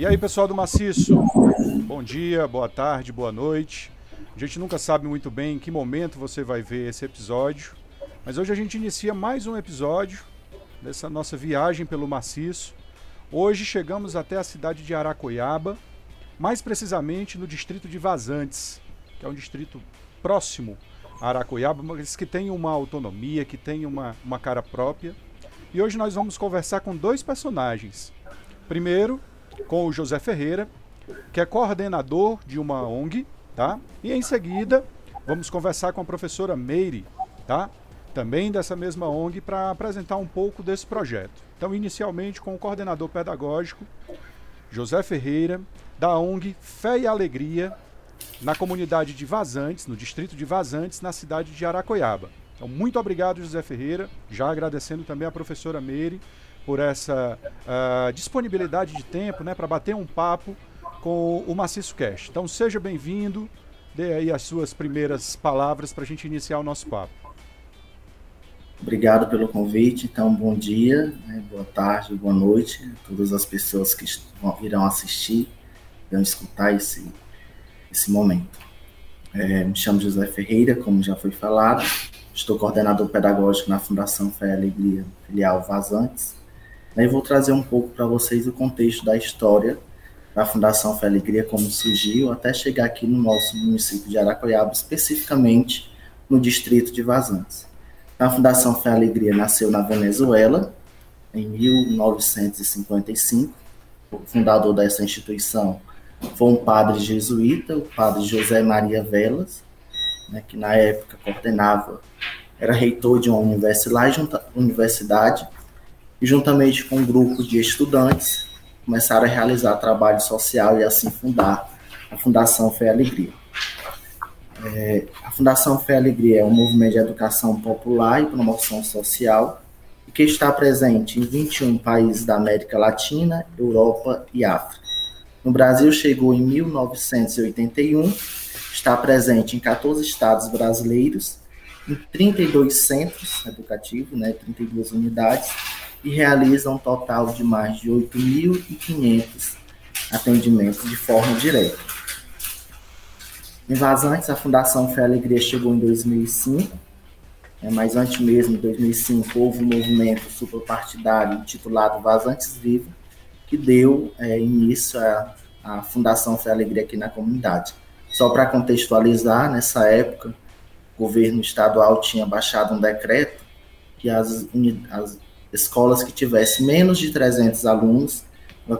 E aí, pessoal do Maciço? Bom dia, boa tarde, boa noite. A gente nunca sabe muito bem em que momento você vai ver esse episódio, mas hoje a gente inicia mais um episódio dessa nossa viagem pelo Maciço. Hoje chegamos até a cidade de Aracoiaba, mais precisamente no distrito de Vazantes, que é um distrito próximo a Aracoiaba, mas que tem uma autonomia, que tem uma, uma cara própria. E hoje nós vamos conversar com dois personagens. Primeiro, com o José Ferreira, que é coordenador de uma ONG, tá? E em seguida, vamos conversar com a professora Meire, tá? Também dessa mesma ONG para apresentar um pouco desse projeto. Então, inicialmente com o coordenador pedagógico José Ferreira, da ONG Fé e Alegria, na comunidade de Vazantes, no distrito de Vazantes, na cidade de Aracoiaba. Então, muito obrigado, José Ferreira. Já agradecendo também a professora Meire por essa uh, disponibilidade de tempo né, para bater um papo com o Maciço Cash. Então, seja bem-vindo. Dê aí as suas primeiras palavras para a gente iniciar o nosso papo. Obrigado pelo convite. Então, bom dia, né, boa tarde, boa noite a todas as pessoas que irão assistir, irão escutar esse, esse momento. É, me chamo José Ferreira, como já foi falado, estou coordenador pedagógico na Fundação Fé e Alegria, filial Vazantes. E vou trazer um pouco para vocês o contexto da história da Fundação Fé Alegria, como surgiu, até chegar aqui no nosso município de Aracoiaba, especificamente no distrito de Vazantes. A Fundação Fé Alegria nasceu na Venezuela, em 1955. O fundador dessa instituição foi um padre jesuíta, o padre José Maria Velas, né, que na época coordenava, era reitor de uma universidade, e juntamente com um grupo de estudantes, começaram a realizar trabalho social e assim fundar a Fundação Fé e Alegria. É, a Fundação Fé e Alegria é um movimento de educação popular e promoção social que está presente em 21 países da América Latina, Europa e África. No Brasil chegou em 1981, está presente em 14 estados brasileiros, em 32 centros educativos, né, 32 unidades, e realiza um total de mais de 8.500 atendimentos de forma direta. Em Vazantes, a Fundação Fé e Alegria chegou em 2005, né, mas antes mesmo, em 2005, houve um movimento superpartidário intitulado Vazantes Vivo, que deu é, início à, à Fundação Fé e Alegria aqui na comunidade. Só para contextualizar, nessa época, o governo estadual tinha baixado um decreto que as, as escolas que tivessem menos de 300 alunos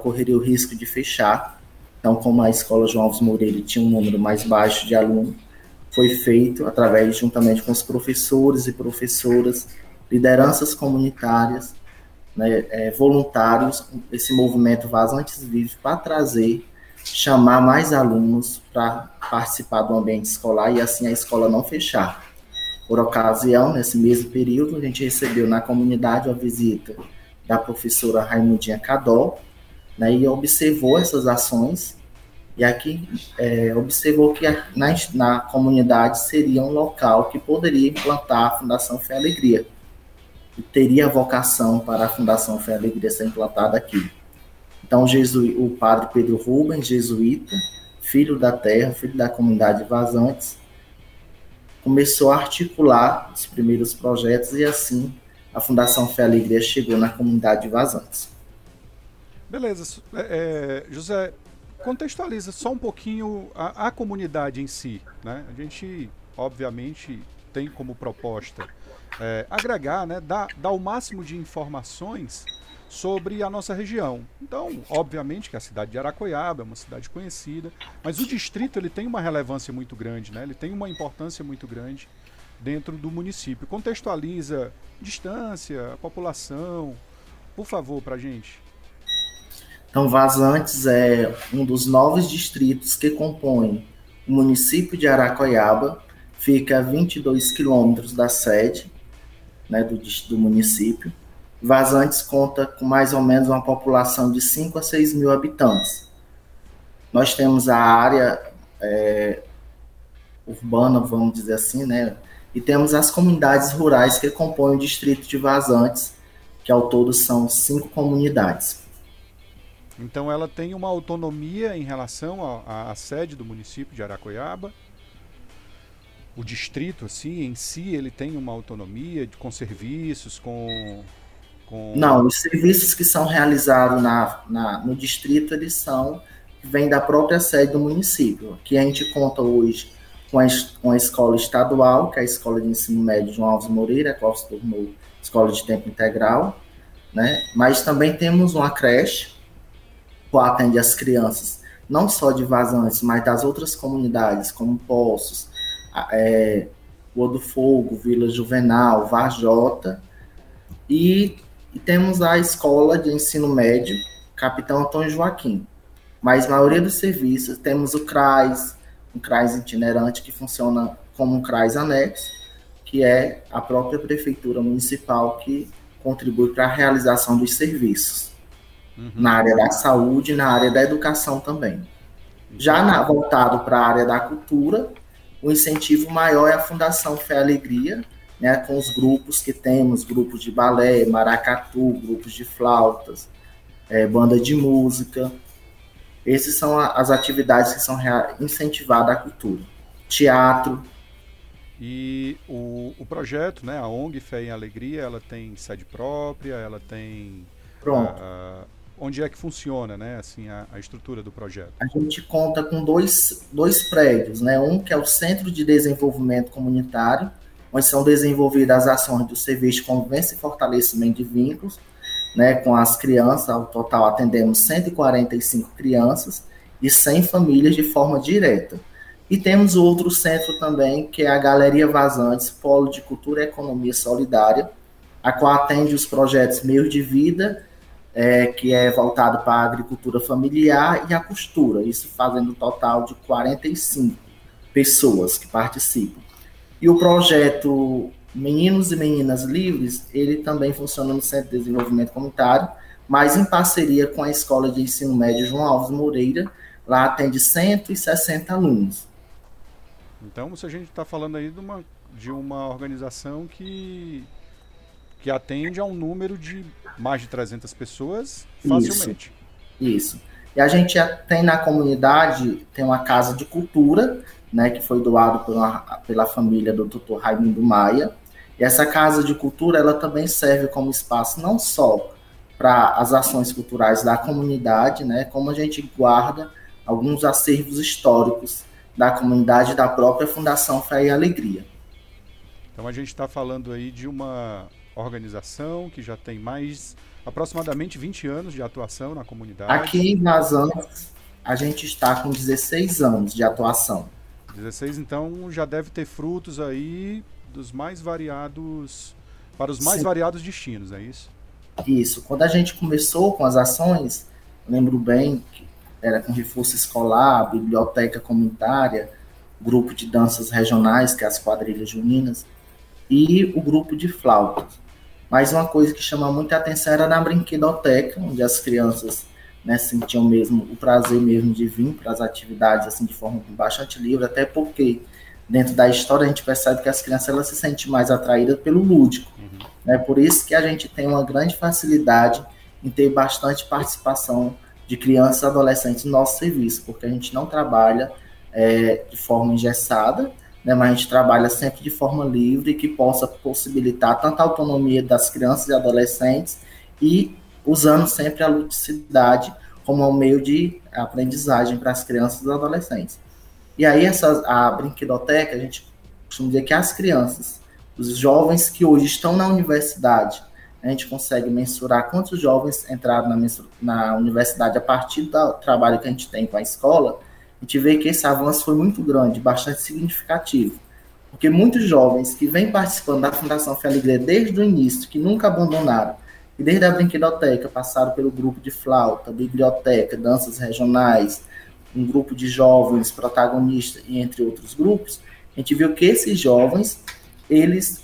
correria o risco de fechar então, como a escola João Alves Moreira tinha um número mais baixo de alunos, foi feito através, juntamente com os professores e professoras, lideranças comunitárias, né, é, voluntários, esse movimento Vazantes Vivos para trazer, chamar mais alunos para participar do ambiente escolar e assim a escola não fechar. Por ocasião, nesse mesmo período, a gente recebeu na comunidade a visita da professora Raimundinha Cadó, né, e observou essas ações e aqui é, observou que na, na comunidade seria um local que poderia implantar a Fundação Fé Alegria e teria vocação para a Fundação Fé Alegria ser implantada aqui. Então, jesu, o padre Pedro Rubens, jesuíta, filho da terra, filho da comunidade Vazantes, começou a articular os primeiros projetos e assim a Fundação Fé Alegria chegou na comunidade Vazantes. Beleza. É, é, José, contextualiza só um pouquinho a, a, comunidade em si. Né? A gente, obviamente, tem como proposta é, agregar, né, dar, dar o máximo de informações sobre a nossa região. Então, obviamente que a cidade de Aracoiaba é uma cidade conhecida, mas o distrito ele tem uma relevância muito grande, né? ele tem uma importância muito grande dentro do município. Contextualiza distância, população, por favor, para gente. Então, Vazantes é um dos nove distritos que compõem o município de Aracoiaba, fica a 22 quilômetros da sede né, do, do município. Vazantes conta com mais ou menos uma população de 5 a 6 mil habitantes. Nós temos a área é, urbana, vamos dizer assim, né? E temos as comunidades rurais que compõem o distrito de Vazantes, que ao todo são cinco comunidades. Então ela tem uma autonomia em relação à sede do município de Aracoiaba. O distrito, assim, em si, ele tem uma autonomia de, com serviços, com, com... Não, os serviços que são realizados na, na, no distrito, eles são, vêm da própria sede do município, que a gente conta hoje com a, com a escola estadual, que é a Escola de Ensino Médio João Alves Moreira, qual se tornou escola de tempo integral, né? Mas também temos uma creche, que atende as crianças, não só de vazantes, mas das outras comunidades, como Poços, é, do Fogo, Vila Juvenal, Varjota, e, e temos a escola de ensino médio, Capitão Antônio Joaquim. Mas a maioria dos serviços, temos o CRAS, um CRAS itinerante que funciona como um CRAS anexo, que é a própria prefeitura municipal que contribui para a realização dos serviços uhum. na área da saúde na área da educação também. Já na, voltado para a área da cultura, o incentivo maior é a Fundação Fé Alegria, né, com os grupos que temos, grupos de balé, maracatu, grupos de flautas, é, banda de música. Essas são as atividades que são incentivadas à cultura. Teatro, e o, o projeto, né, a ONG Fé em Alegria, ela tem sede própria, ela tem. Pronto. Uh, onde é que funciona, né, assim, a, a, estrutura do projeto? A gente conta com dois, dois prédios, né, um que é o Centro de Desenvolvimento Comunitário, onde são desenvolvidas as ações do Serviço de Convivência e Fortalecimento de Vínculos, né, com as crianças, ao total atendemos 145 crianças e 100 famílias de forma direta. E temos outro centro também, que é a Galeria Vazantes, Polo de Cultura e Economia Solidária, a qual atende os projetos Meios de Vida, é, que é voltado para a agricultura familiar e a costura, isso fazendo um total de 45 pessoas que participam. E o projeto Meninos e Meninas Livres, ele também funciona no Centro de Desenvolvimento Comunitário, mas em parceria com a Escola de Ensino Médio João Alves Moreira, lá atende 160 alunos. Então, se a gente está falando aí de uma, de uma organização que, que atende a um número de mais de 300 pessoas facilmente. Isso. Isso. E a gente tem na comunidade, tem uma casa de cultura, né, que foi doado pela, pela família do Dr. Raimundo Maia. E essa casa de cultura, ela também serve como espaço não só para as ações culturais da comunidade, né, como a gente guarda alguns acervos históricos da comunidade da própria Fundação Fé e Alegria. Então a gente está falando aí de uma organização que já tem mais aproximadamente 20 anos de atuação na comunidade. Aqui em Vazantes a gente está com 16 anos de atuação. 16 então já deve ter frutos aí dos mais variados para os mais Sim. variados destinos, é isso? Isso. Quando a gente começou com as ações, lembro bem que era com reforço escolar, biblioteca comunitária, grupo de danças regionais, que é as quadrilhas juninas, e o grupo de flautas. Mas uma coisa que chama muita atenção era na brinquedoteca, onde as crianças né, sentiam mesmo o prazer mesmo de vir para as atividades assim de forma bastante livre, até porque dentro da história a gente percebe que as crianças elas se sentem mais atraídas pelo lúdico. Uhum. Né, por isso que a gente tem uma grande facilidade em ter bastante participação de crianças e adolescentes no nosso serviço, porque a gente não trabalha é, de forma engessada, né, mas a gente trabalha sempre de forma livre que possa possibilitar tanta autonomia das crianças e adolescentes e usando sempre a ludicidade como um meio de aprendizagem para as crianças e adolescentes. E aí essa, a brinquedoteca, a gente costuma dizer que as crianças, os jovens que hoje estão na universidade, a gente consegue mensurar quantos jovens entraram na, na universidade a partir do trabalho que a gente tem com a escola, a gente vê que esse avanço foi muito grande, bastante significativo. Porque muitos jovens que vêm participando da Fundação Alegria desde o início, que nunca abandonaram, e desde a brinquedoteca passaram pelo grupo de flauta, biblioteca, danças regionais, um grupo de jovens protagonistas e entre outros grupos, a gente viu que esses jovens, eles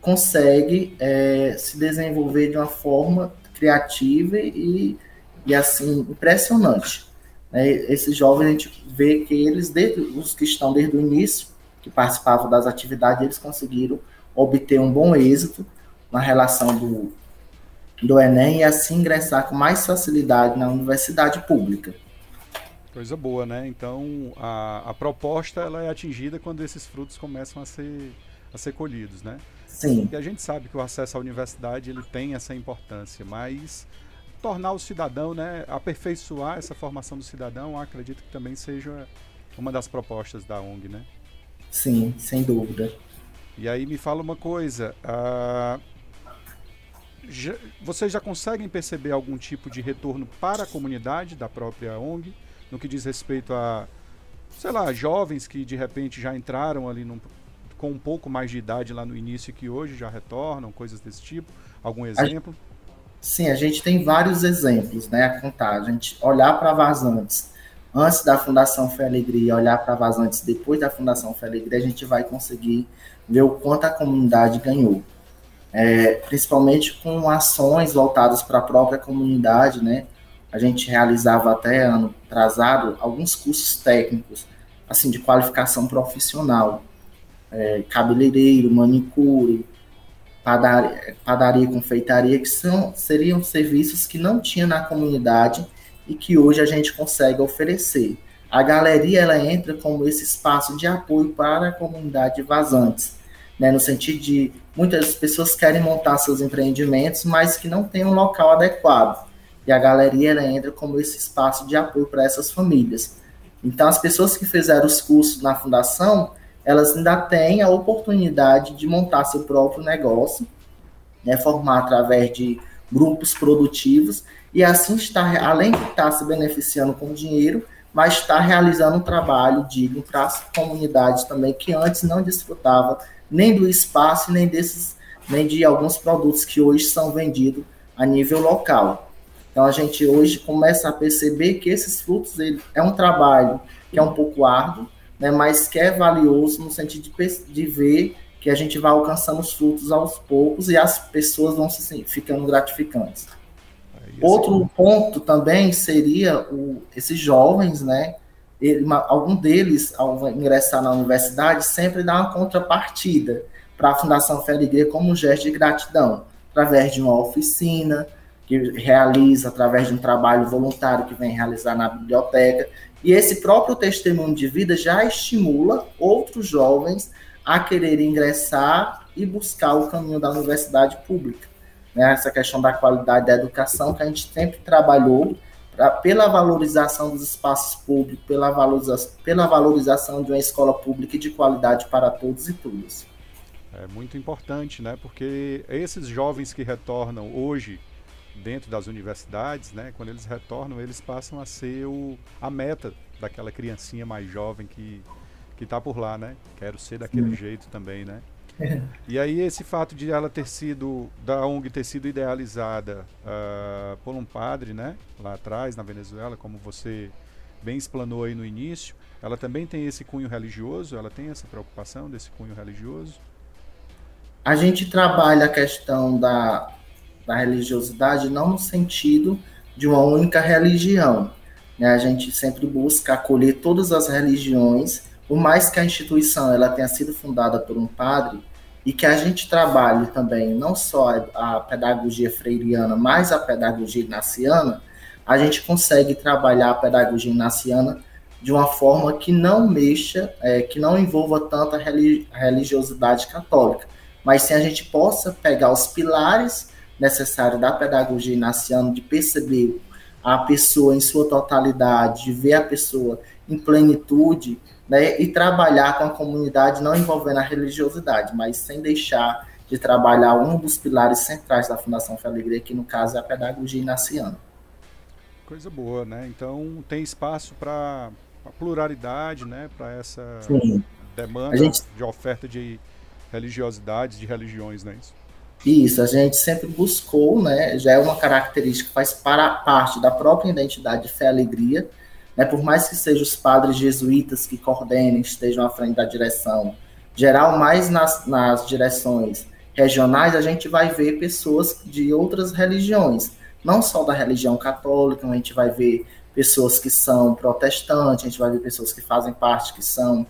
consegue é, se desenvolver de uma forma criativa e, e assim, impressionante. Né? Esses jovens, a gente vê que eles, desde, os que estão desde o início, que participavam das atividades, eles conseguiram obter um bom êxito na relação do, do Enem e assim ingressar com mais facilidade na universidade pública. Coisa boa, né? Então a, a proposta ela é atingida quando esses frutos começam a ser, a ser colhidos, né? Sim. E a gente sabe que o acesso à universidade ele tem essa importância, mas tornar o cidadão, né, aperfeiçoar essa formação do cidadão, acredito que também seja uma das propostas da ONG, né? Sim, sem dúvida. E aí me fala uma coisa, uh, já, vocês já conseguem perceber algum tipo de retorno para a comunidade da própria ONG, no que diz respeito a, sei lá, jovens que de repente já entraram ali num, com um pouco mais de idade lá no início e que hoje já retornam, coisas desse tipo? Algum exemplo? Sim, a gente tem vários exemplos, né, a contar. A gente olhar para vazantes antes da Fundação Fé Alegria, olhar para vazantes depois da Fundação Fé Alegria, a gente vai conseguir ver o quanto a comunidade ganhou. É, principalmente com ações voltadas para a própria comunidade, né? A gente realizava até ano atrasado alguns cursos técnicos, assim, de qualificação profissional, é, cabeleireiro, manicure, padaria, padaria confeitaria, que são, seriam serviços que não tinha na comunidade e que hoje a gente consegue oferecer. A galeria ela entra como esse espaço de apoio para a comunidade de vazantes, né, no sentido de muitas pessoas querem montar seus empreendimentos, mas que não tem um local adequado. E a galeria ela entra como esse espaço de apoio para essas famílias. Então, as pessoas que fizeram os cursos na fundação, elas ainda têm a oportunidade de montar seu próprio negócio, né, formar através de grupos produtivos e assim estar, além de estar se beneficiando com dinheiro, mas estar realizando um trabalho digno para as comunidades também que antes não desfrutava nem do espaço nem desses nem de alguns produtos que hoje são vendidos a nível local. Então a gente hoje começa a perceber que esses frutos ele, é um trabalho que é um pouco árduo, né, mas que é valioso no sentido de, de ver que a gente vai alcançando os frutos aos poucos e as pessoas vão se ficando gratificantes. É Outro ponto também seria o, esses jovens, né? Ele, algum deles, ao ingressar na universidade, sempre dá uma contrapartida para a Fundação Fé como um gesto de gratidão, através de uma oficina que realiza, através de um trabalho voluntário que vem realizar na biblioteca. E esse próprio testemunho de vida já estimula outros jovens a querer ingressar e buscar o caminho da universidade pública. Né? Essa questão da qualidade da educação que a gente sempre trabalhou pra, pela valorização dos espaços públicos, pela valorização, pela valorização de uma escola pública de qualidade para todos e todas. É muito importante, né? Porque esses jovens que retornam hoje dentro das universidades, né, quando eles retornam, eles passam a ser o, a meta daquela criancinha mais jovem que que está por lá, né? Quero ser daquele jeito também, né? E aí esse fato de ela ter sido da ONG ter sido idealizada uh, por um padre, né? Lá atrás na Venezuela, como você bem explanou aí no início, ela também tem esse cunho religioso. Ela tem essa preocupação desse cunho religioso. A gente trabalha a questão da da religiosidade não no sentido de uma única religião. Né? A gente sempre busca acolher todas as religiões, por mais que a instituição ela tenha sido fundada por um padre e que a gente trabalhe também não só a pedagogia freiriana, mas a pedagogia ignaciana, a gente consegue trabalhar a pedagogia ignaciana de uma forma que não mexa, é, que não envolva tanta religiosidade católica, mas sim a gente possa pegar os pilares necessário da pedagogia inaciana, de perceber a pessoa em sua totalidade, de ver a pessoa em plenitude, né, e trabalhar com a comunidade, não envolvendo a religiosidade, mas sem deixar de trabalhar um dos pilares centrais da Fundação Fé Alegria, que no caso é a pedagogia inaciana. Coisa boa, né? Então tem espaço para pluralidade, né? Para essa Sim. demanda gente... de oferta de religiosidades, de religiões, né? Isso. Isso, a gente sempre buscou, né? Já é uma característica que faz para, parte da própria identidade de fé e alegria, né? Por mais que sejam os padres jesuítas que coordenem, estejam à frente da direção, geral, mais nas, nas direções regionais, a gente vai ver pessoas de outras religiões, não só da religião católica, a gente vai ver pessoas que são protestantes, a gente vai ver pessoas que fazem parte, que são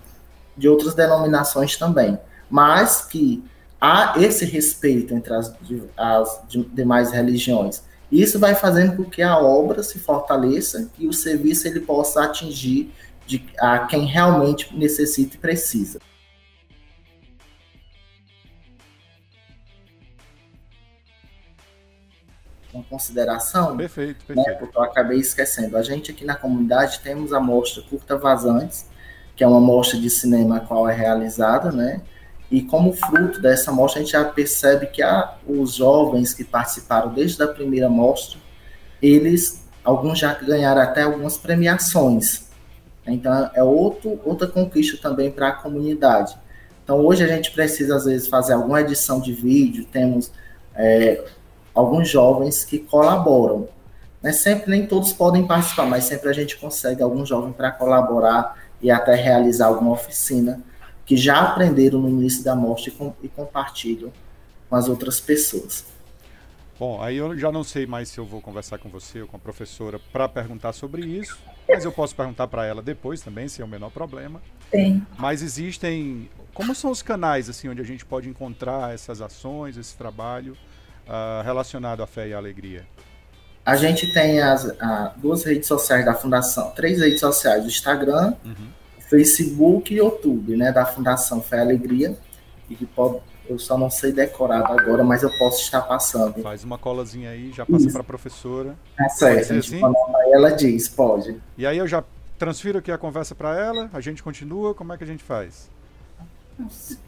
de outras denominações também, mas que há esse respeito entre as, as demais religiões. Isso vai fazendo com que a obra se fortaleça e o serviço ele possa atingir de, a quem realmente necessita e precisa. Uma consideração, perfeito, né, perfeito. Né, porque eu acabei esquecendo. A gente aqui na comunidade temos a mostra Curta Vazantes, que é uma mostra de cinema a qual é realizada, né? E como fruto dessa mostra, a gente já percebe que há os jovens que participaram desde a primeira mostra, eles, alguns já ganharam até algumas premiações. Então, é outro, outra conquista também para a comunidade. Então, hoje a gente precisa, às vezes, fazer alguma edição de vídeo, temos é, alguns jovens que colaboram. Né? Sempre, nem todos podem participar, mas sempre a gente consegue algum jovem para colaborar e até realizar alguma oficina que já aprenderam no início da mostra e, com, e compartilham com as outras pessoas. Bom, aí eu já não sei mais se eu vou conversar com você ou com a professora para perguntar sobre isso, mas eu posso perguntar para ela depois também, se é o menor problema. Sim. Mas existem. Como são os canais assim onde a gente pode encontrar essas ações, esse trabalho uh, relacionado à fé e à alegria? A gente tem as a, duas redes sociais da Fundação, três redes sociais, o Instagram, uhum. Facebook e YouTube, né, da Fundação Fé Alegria, e que pode, eu só não sei decorado agora, mas eu posso estar passando. Faz uma colazinha aí, já passa para a professora. É certo, assim? ela diz, pode. E aí eu já transfiro aqui a conversa para ela, a gente continua, como é que a gente faz?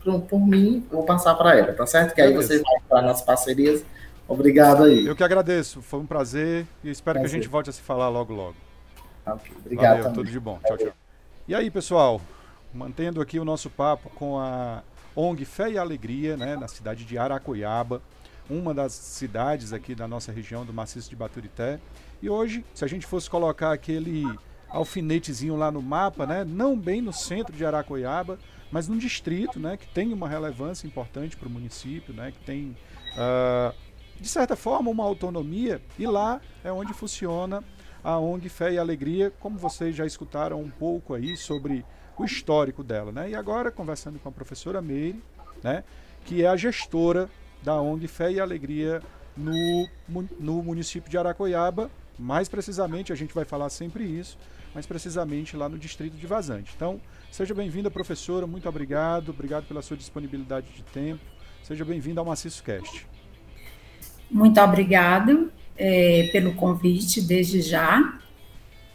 Por, por mim, eu vou passar para ela, tá certo? Que aí você vai para nas parcerias. Obrigado aí. Eu que agradeço, foi um prazer e espero prazer. que a gente volte a se falar logo logo. Ok, obrigado. Valeu, tudo de bom. Tchau, tchau. E aí, pessoal, mantendo aqui o nosso papo com a ONG Fé e Alegria, né, na cidade de Aracoiaba, uma das cidades aqui da nossa região do maciço de Baturité. E hoje, se a gente fosse colocar aquele alfinetezinho lá no mapa, né, não bem no centro de Aracoiaba, mas num distrito, né, que tem uma relevância importante para o município, né, que tem uh, de certa forma uma autonomia e lá é onde funciona a ONG Fé e Alegria, como vocês já escutaram um pouco aí sobre o histórico dela, né? E agora conversando com a professora Meire, né, que é a gestora da ONG Fé e Alegria no, no município de Aracoiaba, mais precisamente, a gente vai falar sempre isso, mais precisamente lá no distrito de Vazante. Então, seja bem-vinda, professora, muito obrigado, obrigado pela sua disponibilidade de tempo, seja bem-vinda ao Maciço Cast. Muito obrigado é, pelo convite desde já.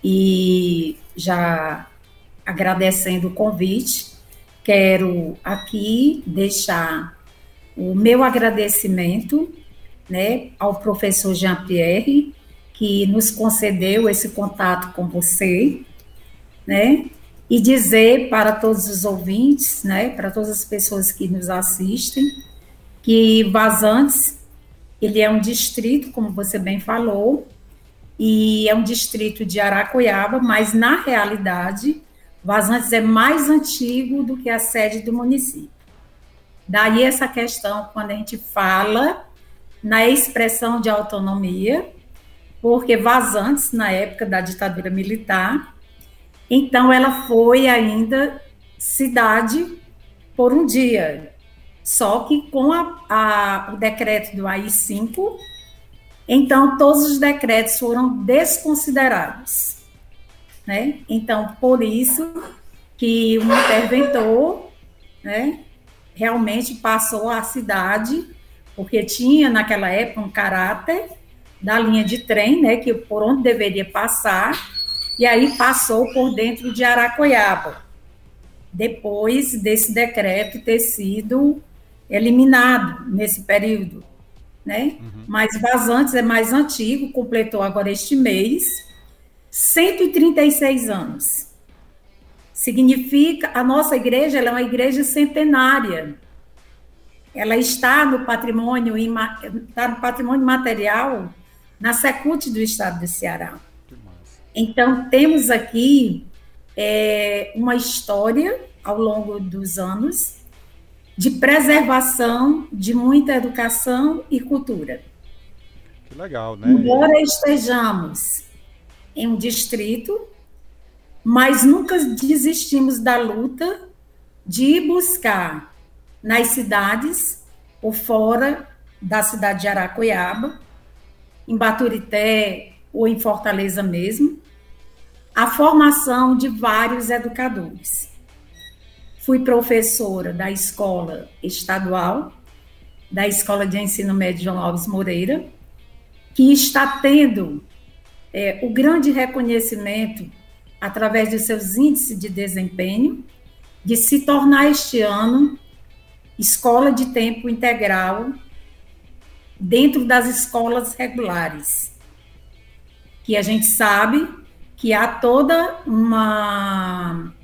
E já agradecendo o convite, quero aqui deixar o meu agradecimento né, ao professor Jean-Pierre, que nos concedeu esse contato com você, né, e dizer para todos os ouvintes, né, para todas as pessoas que nos assistem, que Vazantes ele é um distrito, como você bem falou, e é um distrito de Aracoiaba, mas na realidade, Vazantes é mais antigo do que a sede do município. Daí essa questão, quando a gente fala na expressão de autonomia, porque Vazantes, na época da ditadura militar, então ela foi ainda cidade por um dia, só que com a, a, o decreto do AI-5, então todos os decretos foram desconsiderados. Né? Então, por isso que o interventor né, realmente passou a cidade, porque tinha naquela época um caráter da linha de trem, né, que por onde deveria passar, e aí passou por dentro de Aracoiaba, depois desse decreto ter sido eliminado nesse período, né? Uhum. Mas Vazantes é mais antigo, completou agora este mês 136 anos. Significa a nossa igreja é uma igreja centenária. Ela está no patrimônio está no patrimônio material na Secult do Estado do Ceará. Então temos aqui é, uma história ao longo dos anos de preservação de muita educação e cultura. Que legal, né? Embora estejamos em um distrito, mas nunca desistimos da luta de buscar nas cidades ou fora da cidade de Aracoiaba, em Baturité ou em Fortaleza mesmo, a formação de vários educadores. Fui professora da escola estadual, da Escola de Ensino Médio João Alves Moreira, que está tendo é, o grande reconhecimento através dos seus índices de desempenho, de se tornar este ano escola de tempo integral dentro das escolas regulares, que a gente sabe que há toda uma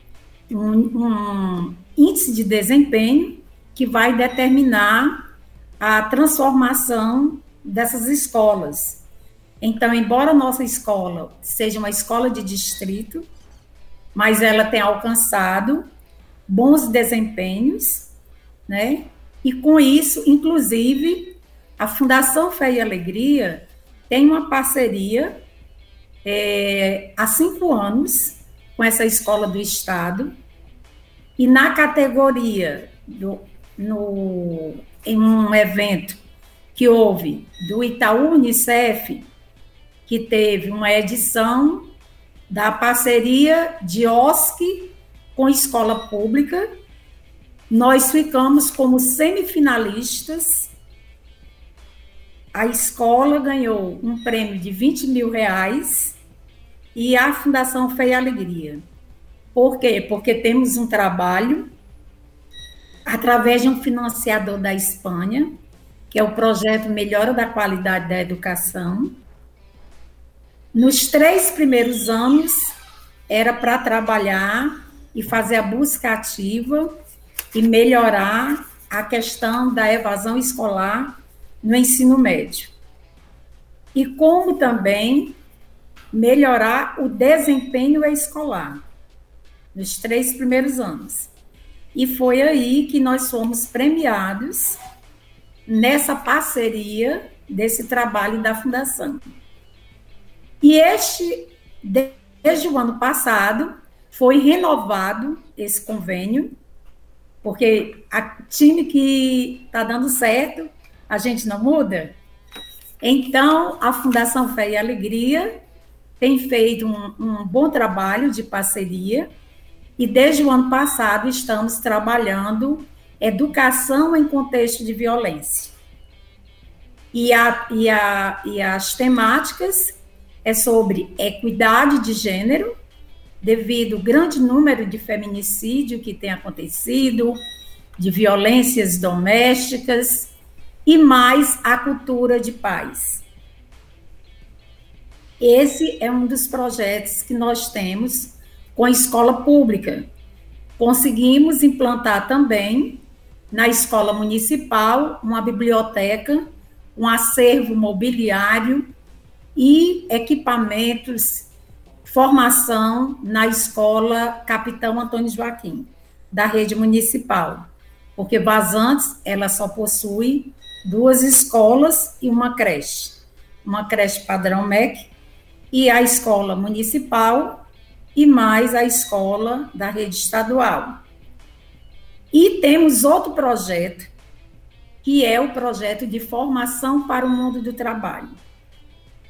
um, um índice de desempenho que vai determinar a transformação dessas escolas. Então, embora nossa escola seja uma escola de distrito, mas ela tem alcançado bons desempenhos, né? E com isso, inclusive, a Fundação Fé e Alegria tem uma parceria é, há cinco anos com essa escola do Estado, e na categoria do, no, em um evento que houve do Itaú Unicef, que teve uma edição da parceria de OSC com escola pública, nós ficamos como semifinalistas. A escola ganhou um prêmio de 20 mil reais e a Fundação Fé e Alegria. Por quê? Porque temos um trabalho através de um financiador da Espanha, que é o projeto Melhora da Qualidade da Educação. Nos três primeiros anos, era para trabalhar e fazer a busca ativa e melhorar a questão da evasão escolar no ensino médio. E como também melhorar o desempenho escolar nos três primeiros anos. E foi aí que nós fomos premiados nessa parceria desse trabalho da Fundação. E este, desde o ano passado, foi renovado esse convênio, porque a time que está dando certo, a gente não muda. Então, a Fundação Fé e Alegria tem feito um, um bom trabalho de parceria e desde o ano passado estamos trabalhando educação em contexto de violência. E, a, e, a, e as temáticas é sobre equidade de gênero, devido ao grande número de feminicídio que tem acontecido, de violências domésticas, e mais a cultura de paz. Esse é um dos projetos que nós temos com a escola pública. Conseguimos implantar também na escola municipal uma biblioteca, um acervo mobiliário e equipamentos, formação na escola Capitão Antônio Joaquim, da rede municipal, porque Vazantes ela só possui duas escolas e uma creche, uma creche padrão MEC e a escola municipal e mais a escola da rede estadual. E temos outro projeto, que é o projeto de formação para o mundo do trabalho.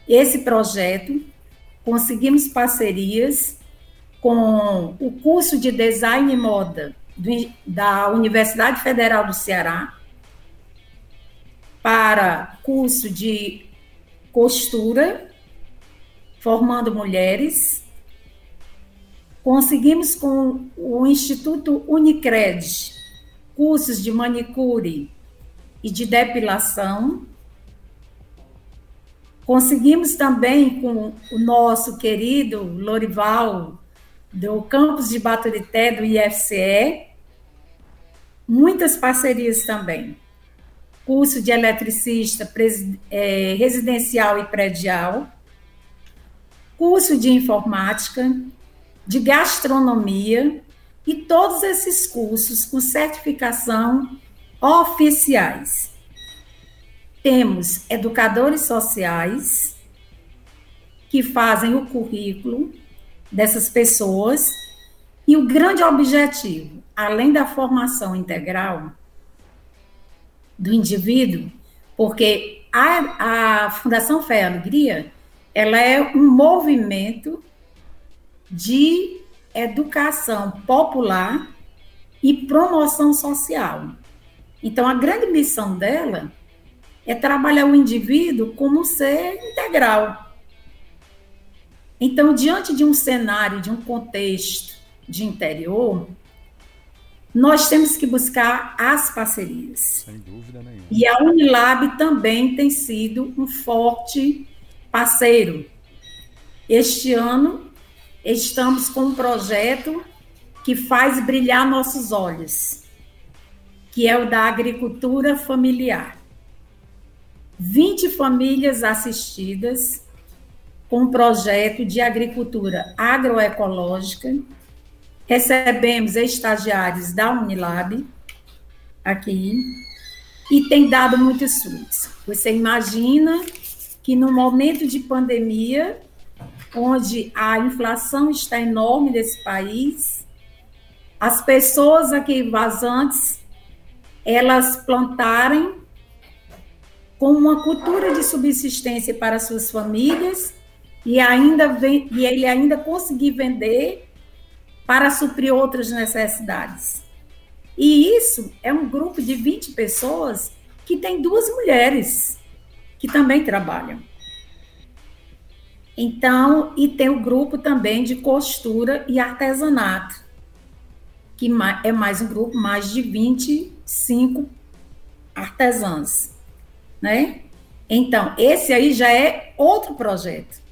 Esse projeto, conseguimos parcerias com o curso de Design e Moda do, da Universidade Federal do Ceará, para curso de costura, formando mulheres, Conseguimos com o Instituto Unicred cursos de manicure e de depilação. Conseguimos também com o nosso querido Lorival, do campus de Baturité, do IFCE, muitas parcerias também. Curso de eletricista é, residencial e predial, curso de informática, de gastronomia e todos esses cursos com certificação oficiais. Temos educadores sociais que fazem o currículo dessas pessoas e o grande objetivo, além da formação integral, do indivíduo, porque a, a Fundação Fé e Alegria, ela é um movimento de educação popular e promoção social. Então, a grande missão dela é trabalhar o indivíduo como um ser integral. Então, diante de um cenário, de um contexto de interior, nós temos que buscar as parcerias. Sem dúvida nenhuma. E a Unilab também tem sido um forte parceiro. Este ano, estamos com um projeto que faz brilhar nossos olhos, que é o da agricultura familiar. 20 famílias assistidas com um projeto de agricultura agroecológica recebemos estagiários da Unilab aqui e tem dado muitos frutos. Você imagina que no momento de pandemia, onde a inflação está enorme nesse país, as pessoas aqui vazantes, elas plantarem com uma cultura de subsistência para suas famílias e ainda e ele ainda conseguir vender para suprir outras necessidades. E isso é um grupo de 20 pessoas que tem duas mulheres que também trabalham. Então, e tem o grupo também de costura e artesanato, que é mais um grupo mais de 25 artesãs, né? Então, esse aí já é outro projeto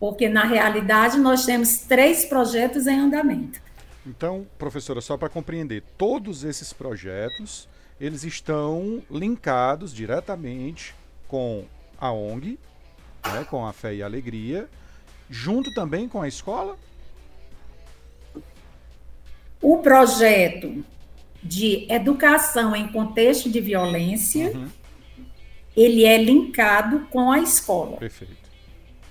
porque na realidade nós temos três projetos em andamento. Então, professora, só para compreender, todos esses projetos eles estão linkados diretamente com a ONG, né, com a Fé e a Alegria, junto também com a escola? O projeto de educação em contexto de violência, uhum. ele é linkado com a escola. Perfeito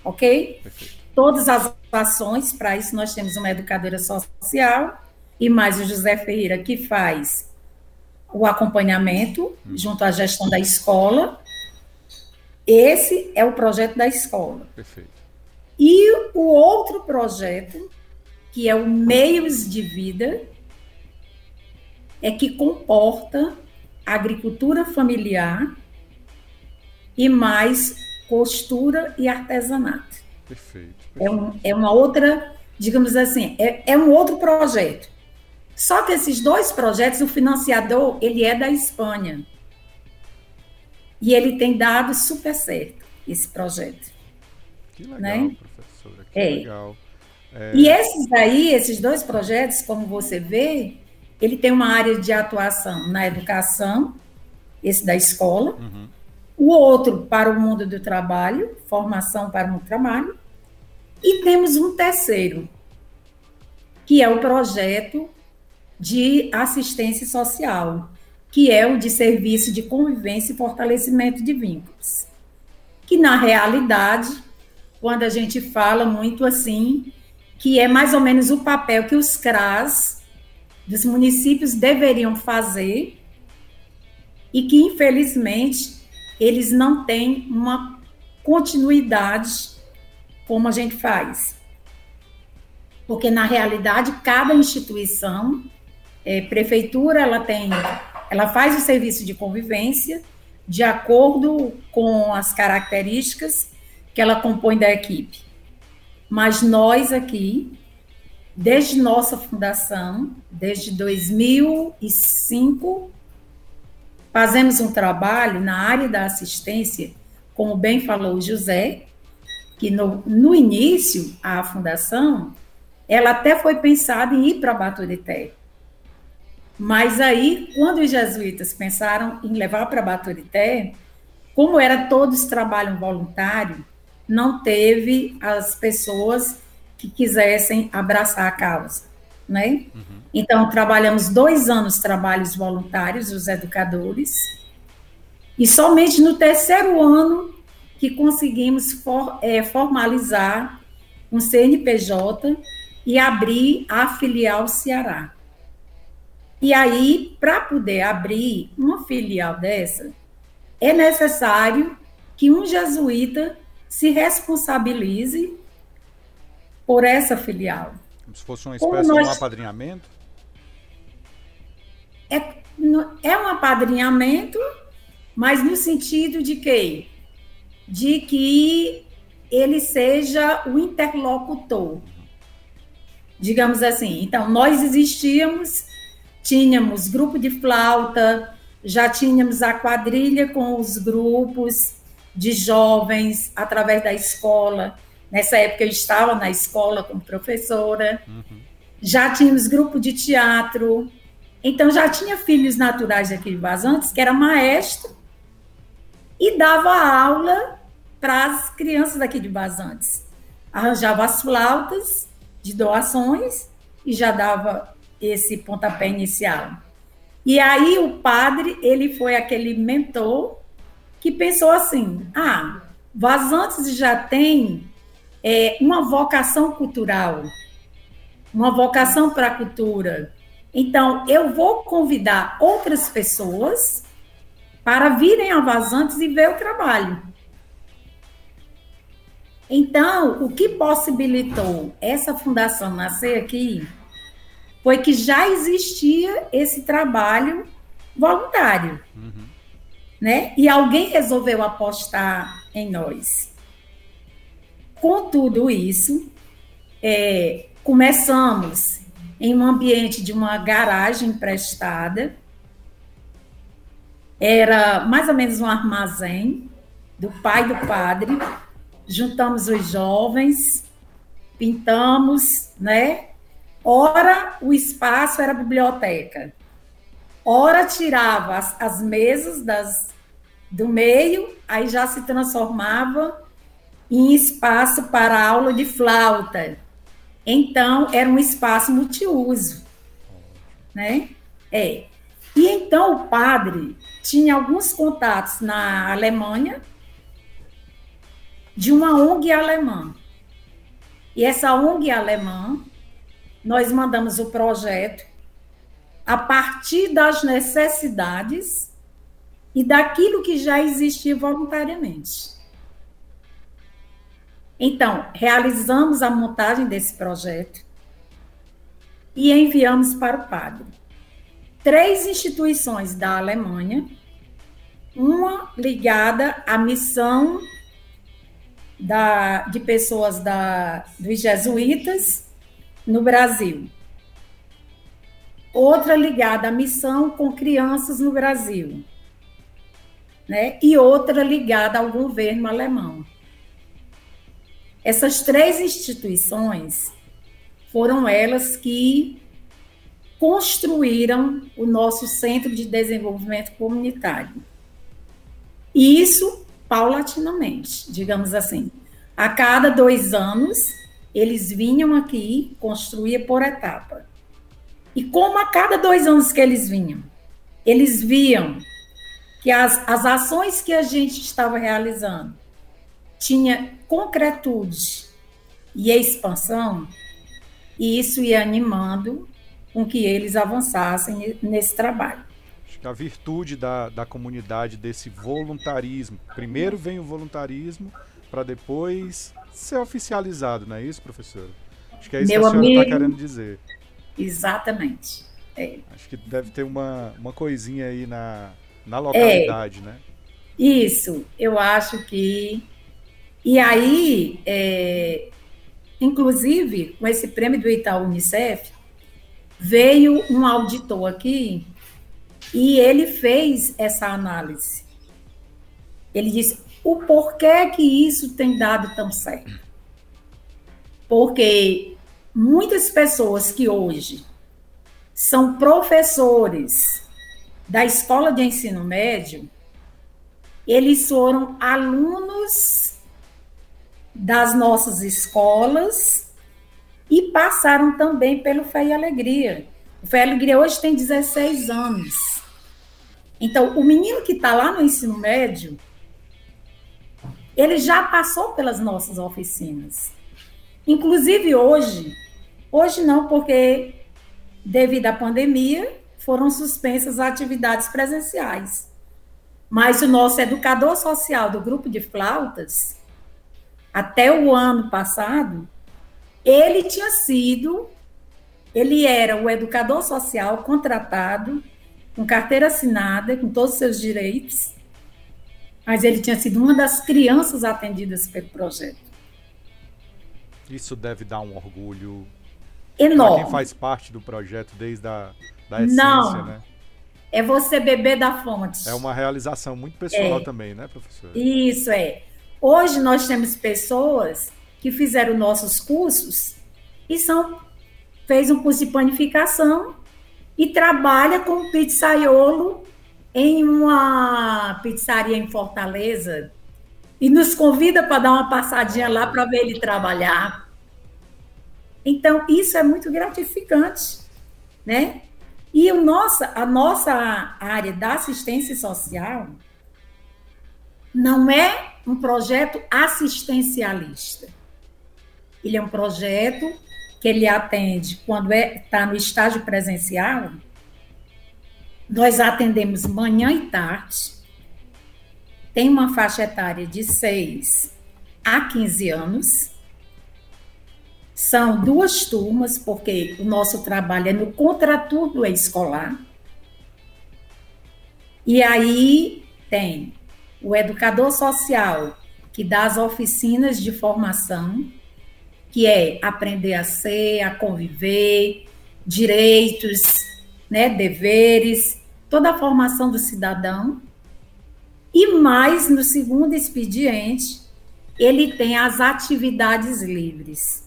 ok? Perfeito. Todas as ações, para isso nós temos uma educadora social e mais o José Ferreira que faz o acompanhamento hum. junto à gestão da escola. Esse é o projeto da escola. Perfeito. E o outro projeto, que é o Meios de Vida, é que comporta agricultura familiar e mais costura e artesanato. Perfeito. perfeito. É, um, é uma outra, digamos assim, é, é um outro projeto. Só que esses dois projetos, o financiador, ele é da Espanha. E ele tem dado super certo, esse projeto. Que legal, né? professora, que é. legal. É... E esses aí, esses dois projetos, como você vê, ele tem uma área de atuação na educação, esse da escola, uhum o outro para o mundo do trabalho, formação para o mundo do trabalho, e temos um terceiro, que é o projeto de assistência social, que é o de serviço de convivência e fortalecimento de vínculos. Que na realidade, quando a gente fala muito assim, que é mais ou menos o papel que os CRAS dos municípios deveriam fazer e que infelizmente eles não têm uma continuidade como a gente faz. Porque, na realidade, cada instituição, é, prefeitura, ela tem, ela faz o serviço de convivência de acordo com as características que ela compõe da equipe. Mas nós aqui, desde nossa fundação, desde 2005, Fazemos um trabalho na área da assistência, como bem falou o José, que no, no início, a fundação, ela até foi pensada em ir para Baturité. Mas aí, quando os jesuítas pensaram em levar para Baturité, como era todos trabalho voluntário, não teve as pessoas que quisessem abraçar a causa, né? Uhum. Então, trabalhamos dois anos trabalhos voluntários, os educadores, e somente no terceiro ano que conseguimos for, é, formalizar um CNPJ e abrir a filial Ceará. E aí, para poder abrir uma filial dessa, é necessário que um jesuíta se responsabilize por essa filial. Como se fosse uma espécie nós... de um apadrinhamento? É, é um apadrinhamento, mas no sentido de que? De que ele seja o interlocutor. Digamos assim. Então, nós existíamos, tínhamos grupo de flauta, já tínhamos a quadrilha com os grupos de jovens através da escola. Nessa época eu estava na escola como professora. Uhum. Já tínhamos grupo de teatro. Então já tinha filhos naturais aqui de Vazantes, que era maestro e dava aula para as crianças daqui de Vazantes. Arranjava as flautas de doações e já dava esse pontapé inicial. E aí o padre, ele foi aquele mentor que pensou assim: ah, Vazantes já tem é, uma vocação cultural, uma vocação para a cultura. Então, eu vou convidar outras pessoas para virem a Vazantes e ver o trabalho. Então, o que possibilitou essa fundação nascer aqui foi que já existia esse trabalho voluntário. Uhum né? E alguém resolveu apostar em nós. Com tudo isso, é, começamos em um ambiente de uma garagem emprestada. Era mais ou menos um armazém do pai do padre. Juntamos os jovens, pintamos, né? Ora, o espaço era biblioteca. Ora, tirava as, as mesas das, do meio, aí já se transformava em espaço para aula de flauta. Então, era um espaço multiuso, né? É. E então o padre tinha alguns contatos na Alemanha de uma ONG alemã. E essa ONG alemã, nós mandamos o projeto a partir das necessidades e daquilo que já existia voluntariamente. Então, realizamos a montagem desse projeto e enviamos para o padre. Três instituições da Alemanha, uma ligada à missão da, de pessoas da, dos jesuítas no Brasil, outra ligada à missão com crianças no Brasil, né? e outra ligada ao governo alemão. Essas três instituições foram elas que construíram o nosso Centro de Desenvolvimento Comunitário. E isso paulatinamente, digamos assim. A cada dois anos, eles vinham aqui, construía por etapa. E como a cada dois anos que eles vinham, eles viam que as, as ações que a gente estava realizando tinha concretude e expansão, e isso ia animando com que eles avançassem nesse trabalho. A virtude da, da comunidade, desse voluntarismo. Primeiro vem o voluntarismo, para depois ser oficializado, não é isso, professora? Acho que é isso Meu que a senhora está querendo dizer. Exatamente. É. Acho que deve ter uma, uma coisinha aí na, na localidade, é, né? Isso, eu acho que. E aí, é, inclusive, com esse prêmio do Itaú Unicef, veio um auditor aqui e ele fez essa análise. Ele disse o porquê que isso tem dado tão certo. Porque muitas pessoas que hoje são professores da escola de ensino médio, eles foram alunos das nossas escolas e passaram também pelo Fé e Alegria. O Fé e Alegria hoje tem 16 anos. Então, o menino que está lá no ensino médio, ele já passou pelas nossas oficinas. Inclusive hoje, hoje não, porque devido à pandemia, foram suspensas as atividades presenciais. Mas o nosso educador social do grupo de flautas, até o ano passado, ele tinha sido, ele era o educador social contratado, com carteira assinada, com todos os seus direitos, mas ele tinha sido uma das crianças atendidas pelo projeto. Isso deve dar um orgulho enorme. Pra quem faz parte do projeto desde a da essência, Não. né? É você beber da fonte. É uma realização muito pessoal é. também, né, professora? Isso é. Hoje nós temos pessoas que fizeram nossos cursos e são fez um curso de panificação e trabalha com pizzaiolo em uma pizzaria em Fortaleza e nos convida para dar uma passadinha lá para ver ele trabalhar. Então, isso é muito gratificante, né? E o nossa, a nossa área da assistência social não é um projeto assistencialista. Ele é um projeto que ele atende quando está é, tá no estágio presencial. Nós atendemos manhã e tarde. Tem uma faixa etária de 6 a 15 anos. São duas turmas, porque o nosso trabalho é no contraturno escolar. E aí tem o educador social, que dá as oficinas de formação, que é aprender a ser, a conviver, direitos, né, deveres, toda a formação do cidadão. E mais, no segundo expediente, ele tem as atividades livres.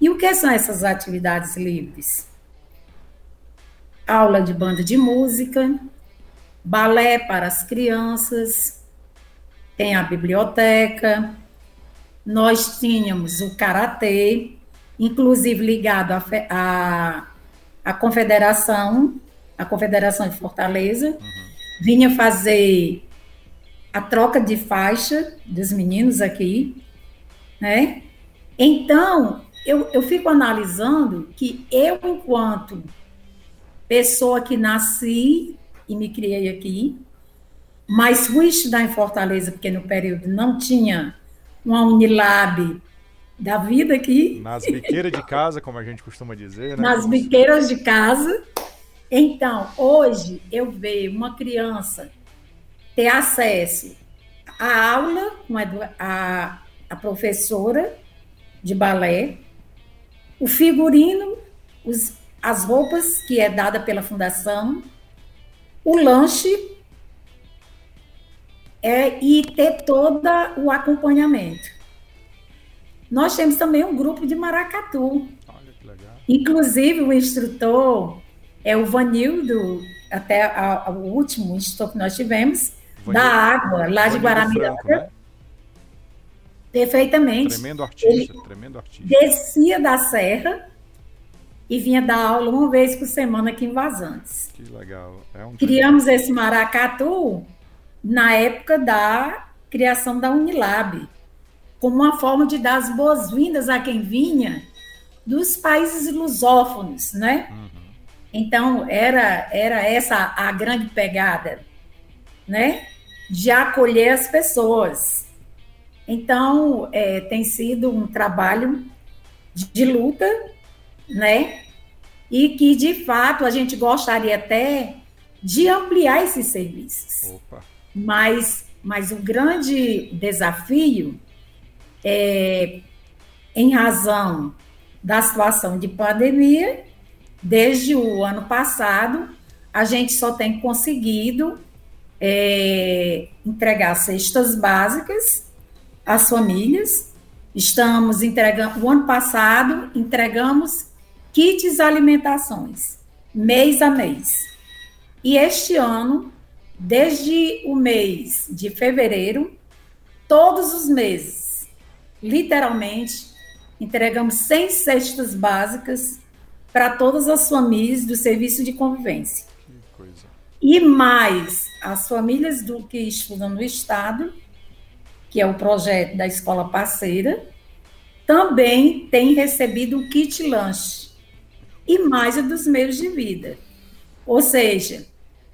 E o que são essas atividades livres? Aula de banda de música, balé para as crianças, tem a biblioteca, nós tínhamos o karatê, inclusive ligado à, confederação, a Confederação de Fortaleza, uhum. vinha fazer a troca de faixa dos meninos aqui, né? Então, eu, eu fico analisando que eu, enquanto pessoa que nasci e me criei aqui, mas fui estudar em Fortaleza, porque no período não tinha uma Unilab da vida aqui. Nas biqueiras de casa, como a gente costuma dizer, né? Nas biqueiras de casa. Então, hoje eu vejo uma criança ter acesso à aula com a, a professora de balé, o figurino, os, as roupas que é dada pela fundação, o lanche é, e ter todo o acompanhamento. Nós temos também um grupo de maracatu. Olha que legal. Inclusive, o instrutor é o Vanildo, até a, a, o último instrutor que nós tivemos, Vanildo, da água, lá Vanildo de Guaramiranga. Né? Perfeitamente. Tremendo artista, Ele tremendo artista. Descia da serra e vinha dar aula uma vez por semana aqui em Vazantes. Que legal. É um Criamos esse maracatu na época da criação da Unilab, como uma forma de dar as boas-vindas a quem vinha dos países lusófonos, né? Uhum. Então, era, era essa a grande pegada, né? De acolher as pessoas. Então, é, tem sido um trabalho de, de luta, né? E que, de fato, a gente gostaria até de ampliar esses serviços. Opa. Mas, mas o grande desafio é, em razão da situação de pandemia, desde o ano passado, a gente só tem conseguido é, entregar cestas básicas às famílias. Estamos entregando, o ano passado, entregamos kits alimentações, mês a mês. E este ano desde o mês de fevereiro, todos os meses, literalmente, entregamos 100 cestas básicas para todas as famílias do serviço de convivência. E mais as famílias do que estudam no estado, que é o projeto da escola parceira, também têm recebido um kit lanche e mais o dos meios de vida. Ou seja,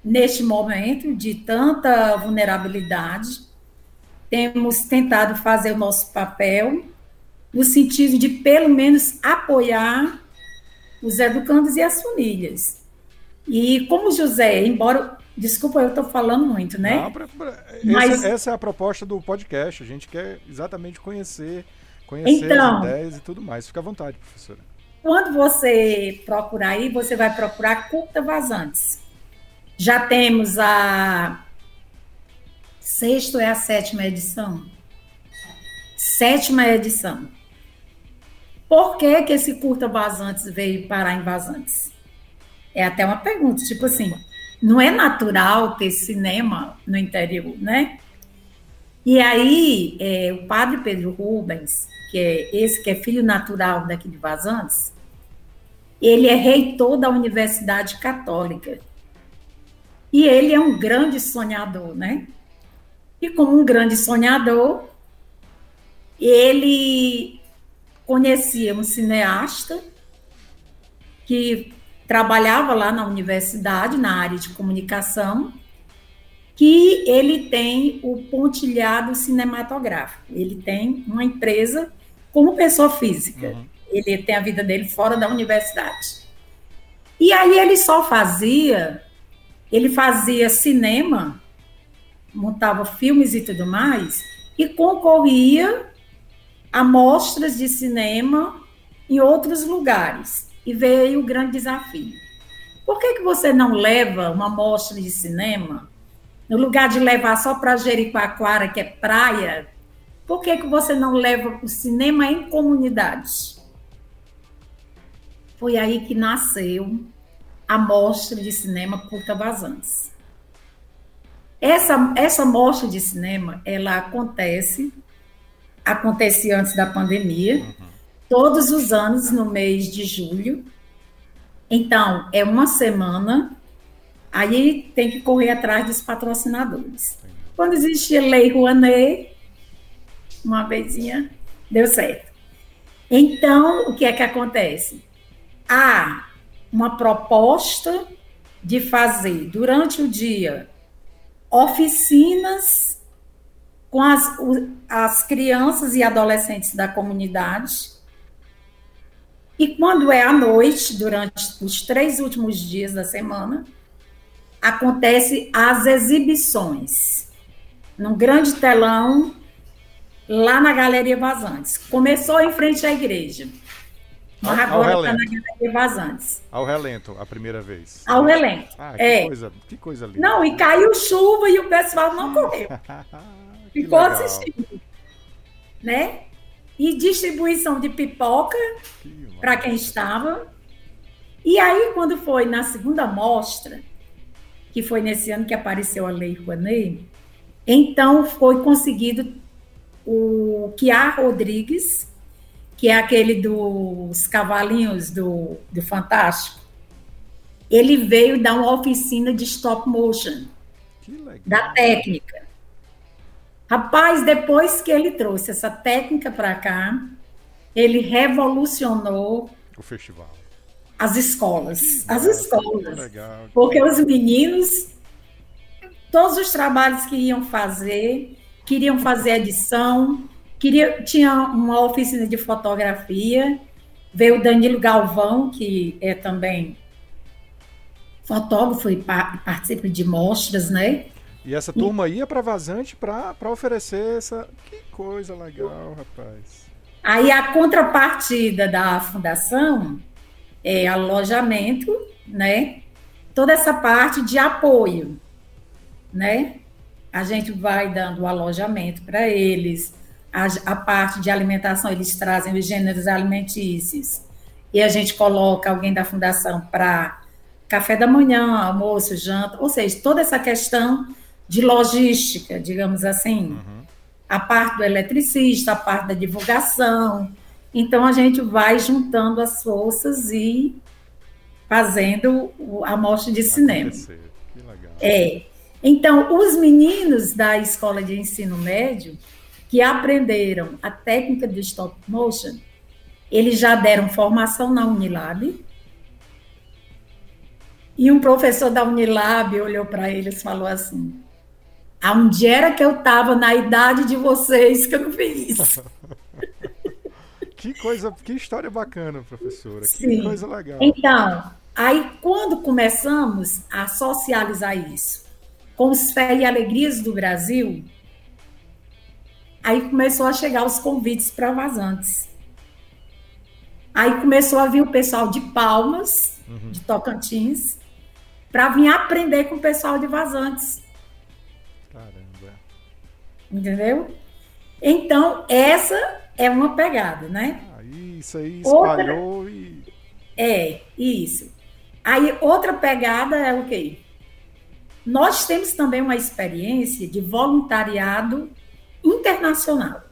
neste momento de tanta vulnerabilidade, temos tentado fazer o nosso papel no sentido de, pelo menos, apoiar os educandos e as famílias. E como José, embora. Desculpa, eu estou falando muito, né? Não, pra, pra, Mas, essa, essa, é a proposta do podcast. A gente quer exatamente conhecer, conhecer então, as ideias e tudo mais. Fica à vontade, professora. Quando você procurar aí, você vai procurar curta vazantes. Já temos a sexta é a sétima edição. Sétima edição. Por que, que esse curta vazantes veio parar em vazantes? É até uma pergunta, tipo assim, não é natural ter cinema no interior, né? E aí, é, o padre Pedro Rubens, que é esse que é filho natural daqui de Vazantes, ele é reitor da Universidade Católica. E ele é um grande sonhador, né? E como um grande sonhador, ele conhecia um cineasta que trabalhava lá na universidade, na área de comunicação, que ele tem o pontilhado cinematográfico. Ele tem uma empresa como pessoa física. Uhum. Ele tem a vida dele fora da universidade. E aí ele só fazia, ele fazia cinema, montava filmes e tudo mais, e concorria a mostras de cinema em outros lugares. E veio o grande desafio. Por que, que você não leva uma mostra de cinema, no lugar de levar só para Jericoacoara, que é praia, por que, que você não leva o cinema em comunidades? Foi aí que nasceu a mostra de cinema Curta Vazantes. Essa, essa mostra de cinema, ela acontece acontecia antes da pandemia, uhum. todos os anos no mês de julho. Então, é uma semana, aí tem que correr atrás dos patrocinadores. Quando existia Lei Rouanet, uma vezinha, deu certo. Então, o que é que acontece? Há uma proposta de fazer durante o dia oficinas com as, as crianças e adolescentes da comunidade. E quando é à noite, durante os três últimos dias da semana, acontece as exibições num grande telão lá na Galeria Vazantes. Começou em frente à igreja. Mas agora está na Galeria Vazantes. Ao relento, a primeira vez. Ao relento. Ah, que, é. coisa, que coisa linda. Não, e caiu chuva e o pessoal não correu. ficou assistindo. Né? E distribuição de pipoca para quem estava. E aí, quando foi na segunda mostra, que foi nesse ano que apareceu a Lei Rouanet, então foi conseguido o Kiar Rodrigues, que é aquele dos cavalinhos do, do Fantástico, ele veio dar uma oficina de stop motion, da técnica. Rapaz, depois que ele trouxe essa técnica para cá, ele revolucionou o festival. As escolas, as escolas. Porque os meninos, todos os trabalhos que iam fazer, queriam fazer edição, queria, tinha uma oficina de fotografia, veio o Danilo Galvão, que é também fotógrafo e participa de mostras, né? E essa turma ia para Vazante para oferecer essa. Que coisa legal, rapaz. Aí a contrapartida da fundação é alojamento, né? Toda essa parte de apoio, né? A gente vai dando alojamento para eles, a, a, parte de alimentação, eles trazem os gêneros alimentícios, e a gente coloca alguém da fundação para café da manhã, almoço, janta, ou seja, toda essa questão de logística, digamos assim. Uhum. A parte do eletricista, a parte da divulgação. Então a gente vai juntando as forças e fazendo a mostra de cinema. É. Então, os meninos da escola de ensino médio que aprenderam a técnica de stop motion, eles já deram formação na Unilab, E um professor da Unilab olhou para eles e falou assim: Aonde era que eu estava na idade de vocês que eu não fiz isso? que coisa, que história bacana, professora. Sim. Que coisa legal. Então, aí quando começamos a socializar isso com os Fé e Alegrias do Brasil, aí começou a chegar os convites para vazantes. Aí começou a vir o pessoal de Palmas, uhum. de Tocantins, para vir aprender com o pessoal de vazantes. Caramba. Entendeu? Então, essa é uma pegada, né? Ah, isso aí espalhou outra... e. É, isso. Aí, outra pegada é o quê? Nós temos também uma experiência de voluntariado internacional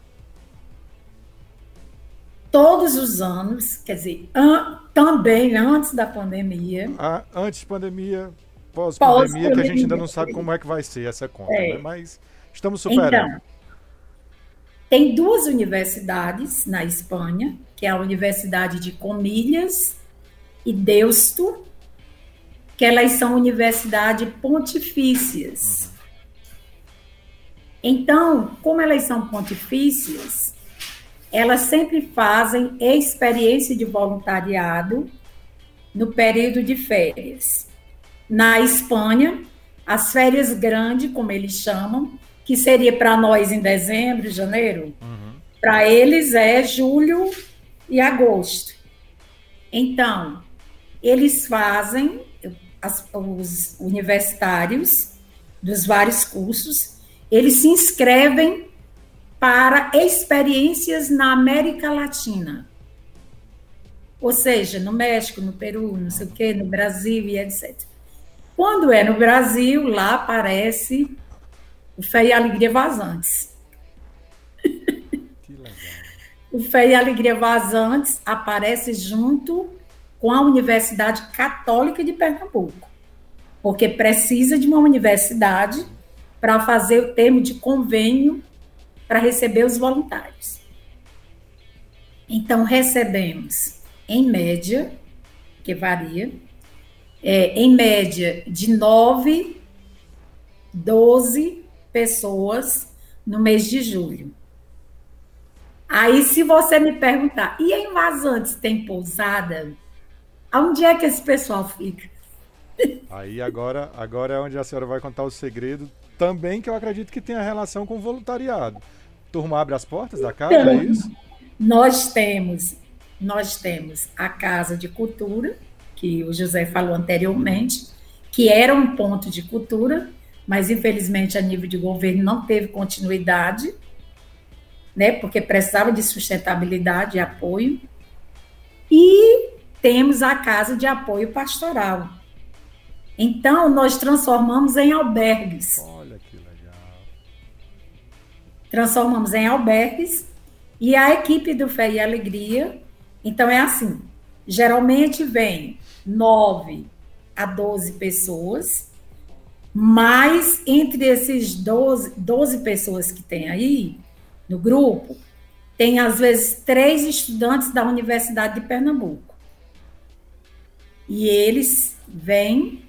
todos os anos, quer dizer, an, também antes da pandemia. Ah, antes da pandemia, pós-pandemia, pós que a gente ainda não sabe como é que vai ser essa conta, é. né? mas estamos superando. Então, tem duas universidades na Espanha, que é a Universidade de Comilhas e Deusto, que elas são universidades pontifícias. Então, como elas são pontifícias, elas sempre fazem experiência de voluntariado no período de férias. Na Espanha, as férias grandes, como eles chamam, que seria para nós em dezembro, janeiro, uhum. para eles é julho e agosto. Então, eles fazem, as, os universitários dos vários cursos, eles se inscrevem para experiências na América Latina. Ou seja, no México, no Peru, não sei o quê, no Brasil e etc. Quando é no Brasil, lá aparece o Fé e Alegria Vazantes. o Fé e Alegria Vazantes aparece junto com a Universidade Católica de Pernambuco, porque precisa de uma universidade para fazer o termo de convênio para receber os voluntários. Então, recebemos, em média, que varia, é, em média de 9, 12 pessoas no mês de julho. Aí, se você me perguntar, e em Vazantes tem pousada? Onde é que esse pessoal fica? Aí agora, agora é onde a senhora vai contar o segredo também que eu acredito que tem a relação com o voluntariado. Turma abre as portas da casa, então, é isso? Nós temos, nós temos a Casa de Cultura, que o José falou anteriormente, que era um ponto de cultura, mas infelizmente a nível de governo não teve continuidade, né, porque precisava de sustentabilidade e apoio. E temos a Casa de Apoio Pastoral. Então, nós transformamos em albergues transformamos em albergues e a equipe do Fé e Alegria, então é assim, geralmente vem nove a 12 pessoas, mas entre esses 12, 12 pessoas que tem aí no grupo, tem às vezes três estudantes da Universidade de Pernambuco. E eles vêm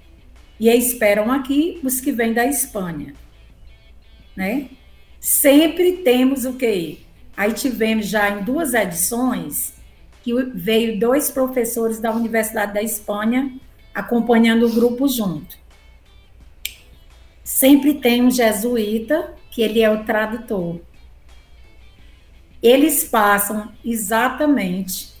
e esperam aqui os que vêm da Espanha, né? Sempre temos o quê? Aí tivemos já em duas edições que veio dois professores da Universidade da Espanha acompanhando o grupo junto. Sempre tem um jesuíta, que ele é o tradutor. Eles passam exatamente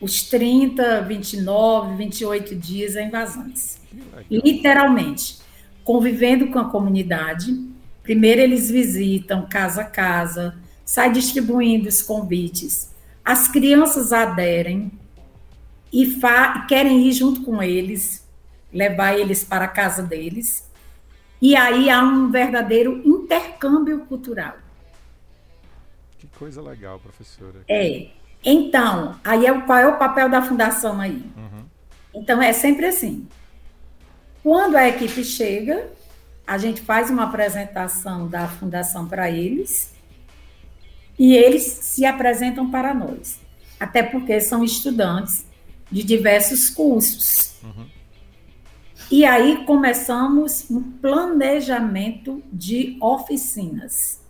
os 30, 29, 28 dias em Vazantes. Literalmente, convivendo com a comunidade, Primeiro eles visitam casa a casa, sai distribuindo os convites. As crianças aderem e querem ir junto com eles, levar eles para a casa deles. E aí há um verdadeiro intercâmbio cultural. Que coisa legal, professora. É. Então, aí é, qual é o papel da fundação aí? Uhum. Então é sempre assim. Quando a equipe chega, a gente faz uma apresentação da fundação para eles e eles se apresentam para nós. Até porque são estudantes de diversos cursos. Uhum. E aí começamos um planejamento de oficinas.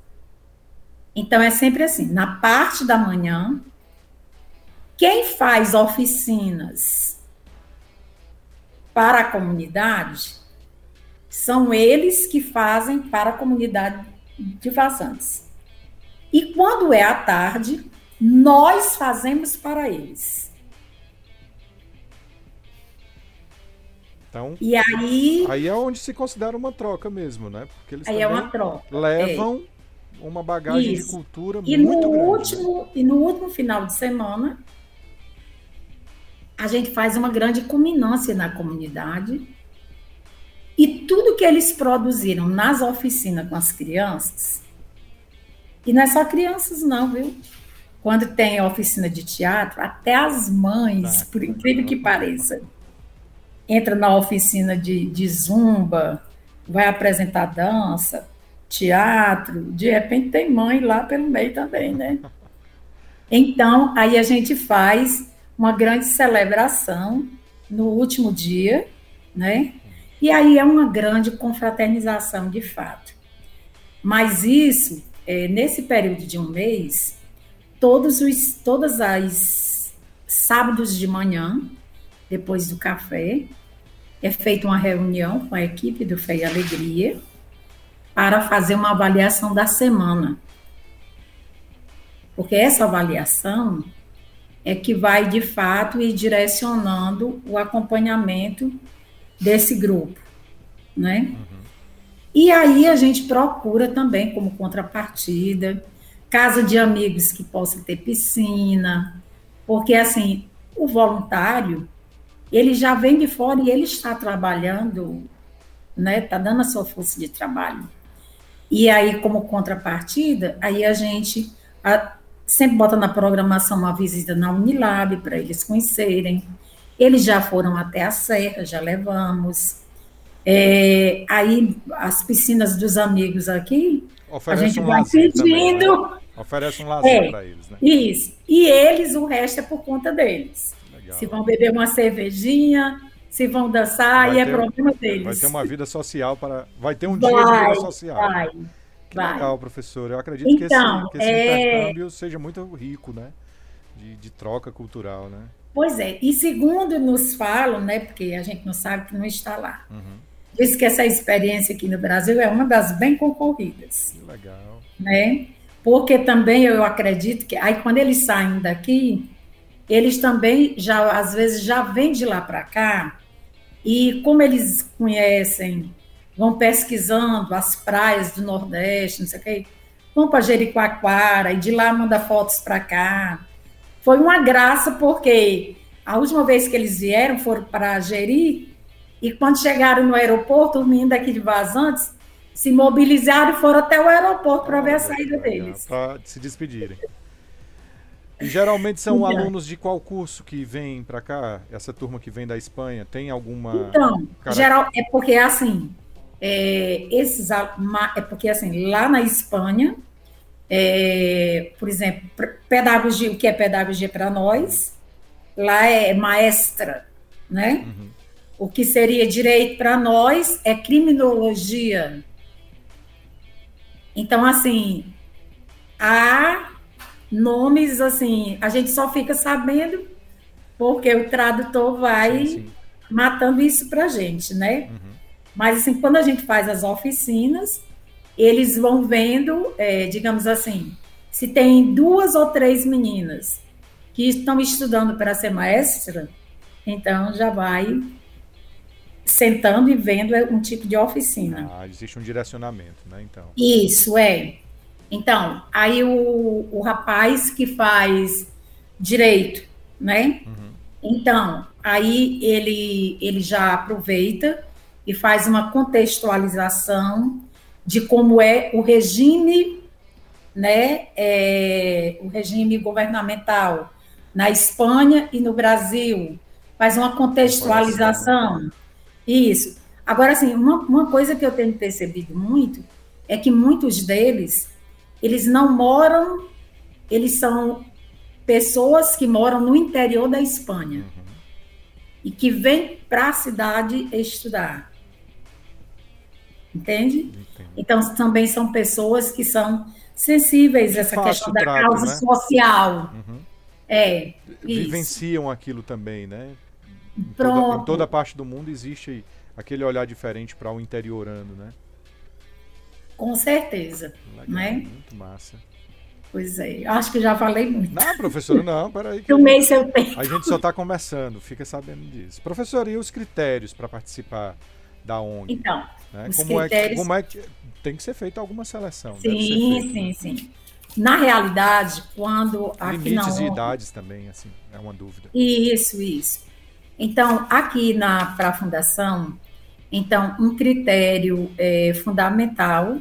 Então é sempre assim, na parte da manhã, quem faz oficinas para a comunidade são eles que fazem para a comunidade de façantes. E quando é à tarde, nós fazemos para eles. Então, e aí, aí é onde se considera uma troca mesmo, né? Porque eles aí é uma troca. levam é. uma bagagem Isso. de cultura e muito no grande. Último, E no último final de semana, a gente faz uma grande culminância na comunidade e tudo que eles produziram nas oficinas com as crianças, e não é só crianças não, viu? Quando tem oficina de teatro, até as mães, por incrível que pareça, entra na oficina de, de zumba, vai apresentar dança, teatro, de repente tem mãe lá pelo meio também, né? Então, aí a gente faz uma grande celebração no último dia, né? E aí é uma grande confraternização de fato. Mas isso, é, nesse período de um mês, todos os todas as sábados de manhã, depois do café, é feita uma reunião com a equipe do Fé e Alegria para fazer uma avaliação da semana. Porque essa avaliação é que vai, de fato, ir direcionando o acompanhamento desse grupo, né? Uhum. E aí a gente procura também, como contrapartida, casa de amigos que possa ter piscina, porque, assim, o voluntário, ele já vem de fora e ele está trabalhando, né? Está dando a sua força de trabalho. E aí, como contrapartida, aí a gente a, sempre bota na programação uma visita na Unilab para eles conhecerem. Eles já foram até a Serra, já levamos. É, aí, as piscinas dos amigos aqui, Oferece a gente um vai pedindo. Também, né? Oferece um lazer é, para eles, né? Isso. E eles, o resto é por conta deles. Legal. Se vão beber uma cervejinha, se vão dançar, vai e é problema deles. Vai ter uma vida social para. Vai ter um vai, dia de vida social. Vai. Que vai. legal, professor. Eu acredito então, que esse, então, que esse é... intercâmbio seja muito rico, né? De, de, troca cultural, né? Pois é. E segundo nos falam, né? Porque a gente não sabe que não está lá. Uhum. Diz que essa experiência aqui no Brasil é uma das bem concorridas. Que legal. Né? Porque também eu acredito que aí quando eles saem daqui, eles também já às vezes já vêm de lá para cá e como eles conhecem vão pesquisando as praias do Nordeste, não sei o quê, vão para Jericoacoara e de lá manda fotos para cá. Foi uma graça porque a última vez que eles vieram foram para Jeri e quando chegaram no aeroporto, os meninos daqui de Vazantes se mobilizaram e foram até o aeroporto para ver a saída deles. Para se despedirem. E geralmente são então, alunos de qual curso que vêm para cá? Essa turma que vem da Espanha tem alguma? Então, geral é porque assim, é, esses é porque assim lá na Espanha, é, por exemplo, pedagogia, o que é pedagogia para nós, lá é maestra, né? Uhum. O que seria direito para nós é criminologia. Então, assim, há nomes assim, a gente só fica sabendo porque o tradutor vai sim, sim. matando isso para a gente, né? Uhum. Mas assim, quando a gente faz as oficinas, eles vão vendo, é, digamos assim, se tem duas ou três meninas que estão estudando para ser maestra, então já vai sentando e vendo um tipo de oficina. Ah, existe um direcionamento, né? Então. Isso é. Então, aí o, o rapaz que faz direito, né? Uhum. Então, aí ele ele já aproveita e faz uma contextualização de como é o regime, né, é, o regime governamental na Espanha e no Brasil, faz uma contextualização. Isso. Agora, assim, uma, uma coisa que eu tenho percebido muito é que muitos deles, eles não moram, eles são pessoas que moram no interior da Espanha. Uhum. e que vem para a cidade estudar. Entende? Entendo. Então, também são pessoas que são sensíveis a essa questão da trato, causa né? social. Uhum. É. Vivenciam isso. aquilo também, né? Em toda, em toda, parte do mundo existe aquele olhar diferente para o interiorando, né? Com certeza. Legal, né? Muito massa. Pois é, acho que já falei muito. Não, professora, não, peraí. Tomei seu tempo. A gente só está começando, fica sabendo disso. Professora, e os critérios para participar da ONG? Então, né? como, critérios... é que, como é que tem que ser feita alguma seleção? Sim, feito, sim, né? sim. Na realidade, quando aqui Limites na e idades também, assim, é uma dúvida. Isso, isso. Então, aqui na para a fundação, então um critério é, fundamental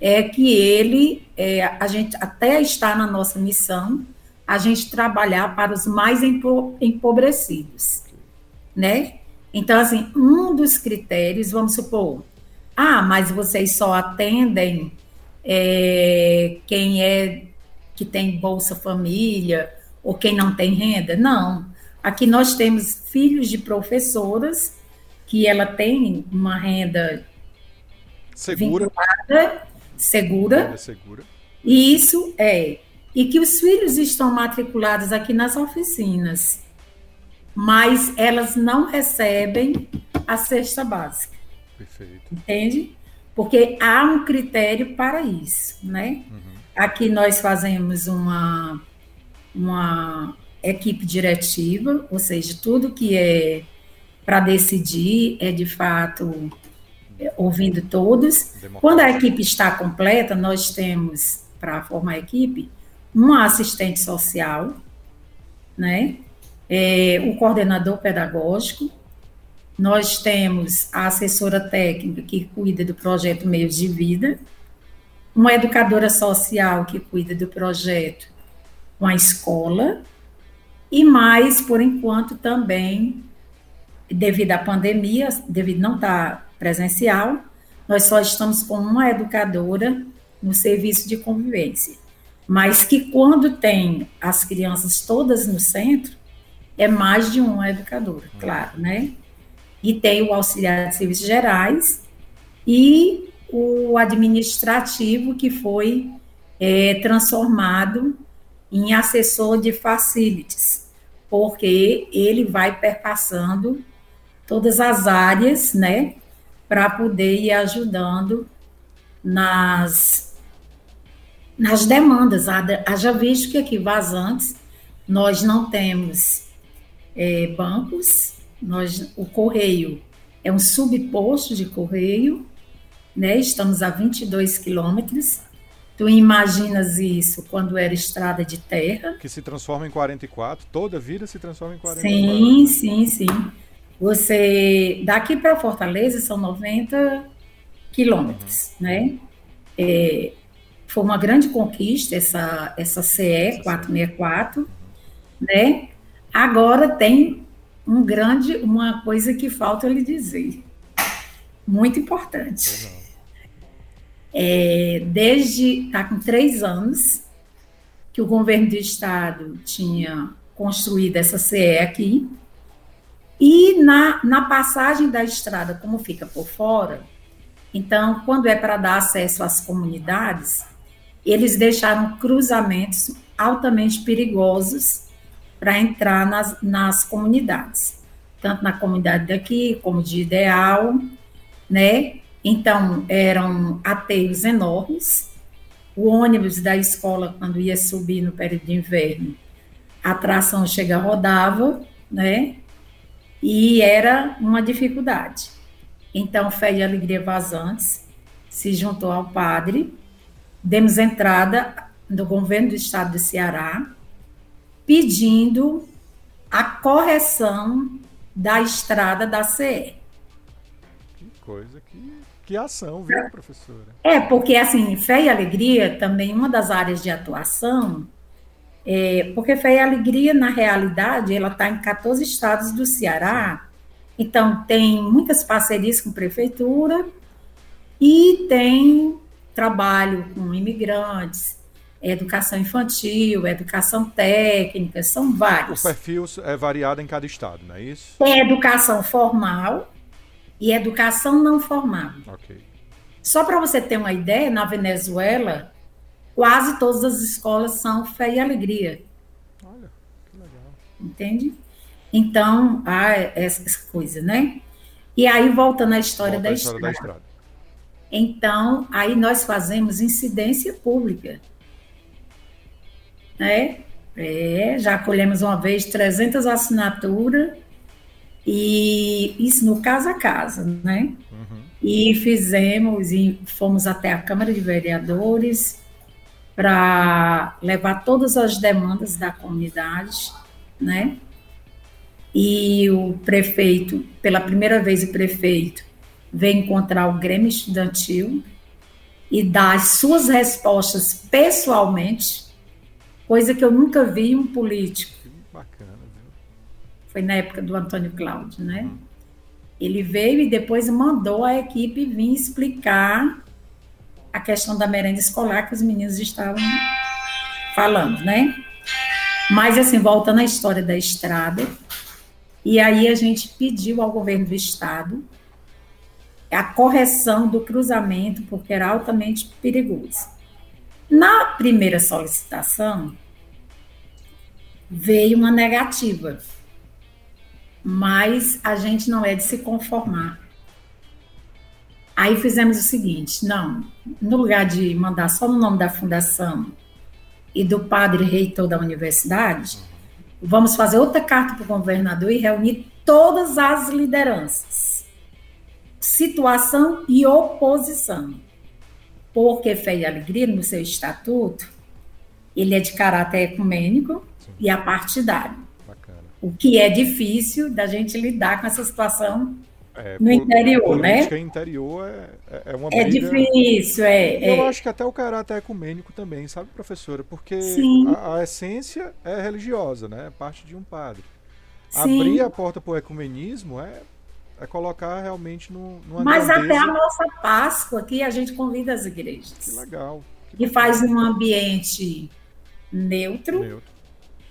é que ele, é, a gente até está na nossa missão, a gente trabalhar para os mais empobrecidos, né? Então, assim, um dos critérios, vamos supor, ah, mas vocês só atendem é, quem é que tem Bolsa Família ou quem não tem renda? Não. Aqui nós temos filhos de professoras que ela tem uma renda segura, segura. segura. E isso é. E que os filhos estão matriculados aqui nas oficinas, mas elas não recebem a cesta básica. Perfeito. Entende? Porque há um critério para isso, né? Uhum. Aqui nós fazemos uma, uma equipe diretiva, ou seja, tudo que é para decidir é de fato ouvindo todos. Quando a equipe está completa, nós temos, para formar a equipe, um assistente social, né? É, o coordenador pedagógico, nós temos a assessora técnica que cuida do projeto Meios de Vida, uma educadora social que cuida do projeto com a escola, e mais, por enquanto, também, devido à pandemia, devido não estar presencial, nós só estamos com uma educadora no serviço de convivência. Mas que quando tem as crianças todas no centro, é mais de uma educadora, claro, né? E tem o auxiliar de serviços gerais e o administrativo que foi é, transformado em assessor de facilities, porque ele vai perpassando todas as áreas, né, para poder ir ajudando nas, nas demandas. Haja visto que aqui vazantes nós não temos é, bancos, nós, o correio é um subposto de correio, né? estamos a 22 quilômetros. Tu imaginas isso quando era estrada de terra? Que se transforma em 44, toda vida se transforma em 44. Sim, sim, sim. Você, daqui para Fortaleza são 90 quilômetros, uhum. né? É, foi uma grande conquista essa, essa CE 464, né? Agora tem um grande, uma coisa que falta lhe dizer, muito importante. É, desde, está com três anos, que o governo do estado tinha construído essa CE aqui, e na, na passagem da estrada, como fica por fora, então, quando é para dar acesso às comunidades, eles deixaram cruzamentos altamente perigosos para entrar nas, nas comunidades, tanto na comunidade daqui como de Ideal, né? Então, eram ateios enormes. O ônibus da escola, quando ia subir no período de inverno, a tração chega rodava, né? e era uma dificuldade. Então, Fé e Alegria Vazantes se juntou ao padre, demos entrada no governo do estado do Ceará, pedindo a correção da estrada da CE. Que coisa, que, que ação, viu, professora? É, porque assim, Fé e Alegria, também uma das áreas de atuação, é, porque Fé e Alegria, na realidade, ela está em 14 estados do Ceará, então tem muitas parcerias com prefeitura e tem trabalho com imigrantes, educação infantil, educação técnica, são vários. O perfil é variado em cada estado, não é isso? Tem educação formal e educação não formal. Ok. Só para você ter uma ideia, na Venezuela, quase todas as escolas são fé e alegria. Olha, que legal. Entende? Então, há essa coisa, né? E aí, voltando à história, Volta da, história da estrada. estrada. Então, aí nós fazemos incidência pública. Né? É, já acolhemos uma vez 300 assinaturas, e isso no casa a casa, né? Uhum. E fizemos, e fomos até a Câmara de Vereadores para levar todas as demandas da comunidade, né? E o prefeito, pela primeira vez o prefeito, veio encontrar o Grêmio Estudantil e dar as suas respostas pessoalmente, coisa que eu nunca vi um político. Que bacana, viu? Foi na época do Antônio Cláudio, né? Ele veio e depois mandou a equipe vir explicar a questão da merenda escolar que os meninos estavam falando, né? Mas, assim, voltando à história da estrada, e aí a gente pediu ao governo do estado a correção do cruzamento, porque era altamente perigoso. Na primeira solicitação, veio uma negativa, mas a gente não é de se conformar. Aí fizemos o seguinte: não, no lugar de mandar só no nome da fundação e do padre reitor da universidade, vamos fazer outra carta para o governador e reunir todas as lideranças, situação e oposição. Porque Fé e Alegria, no seu estatuto, ele é de caráter ecumênico Sim. e apartidário. Bacana. O que é difícil da gente lidar com essa situação É, No interior, né? política interior é, é- é uma É briga. difícil, é. Eu é. acho que até o caráter ecumênico também, sabe, professora? Porque a, a essência é religiosa, né? É parte de um padre. Sim. Abrir a porta para o ecumenismo é, é colocar realmente no, numa Mas grandeza. até a nossa Páscoa aqui a gente convida as igrejas. Que legal. que E faz num ambiente neutro, Neutro.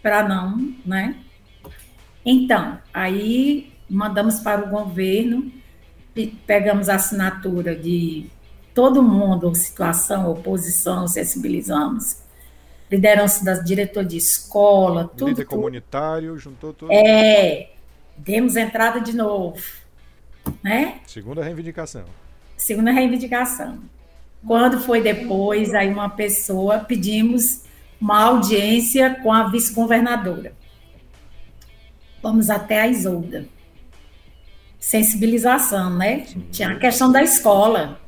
para não, né? Então, aí mandamos para o governo, pe- pegamos a assinatura de todo mundo, situação, oposição, sensibilizamos, liderança da diretor de escola, tudo, Líder tudo. comunitário, juntou tudo. É, demos entrada de novo, né? Segunda reivindicação. Segunda reivindicação. Quando foi depois, aí uma pessoa, pedimos uma audiência com a vice-governadora. Vamos até a Isolda. Sensibilização, né? Tinha a questão da escola.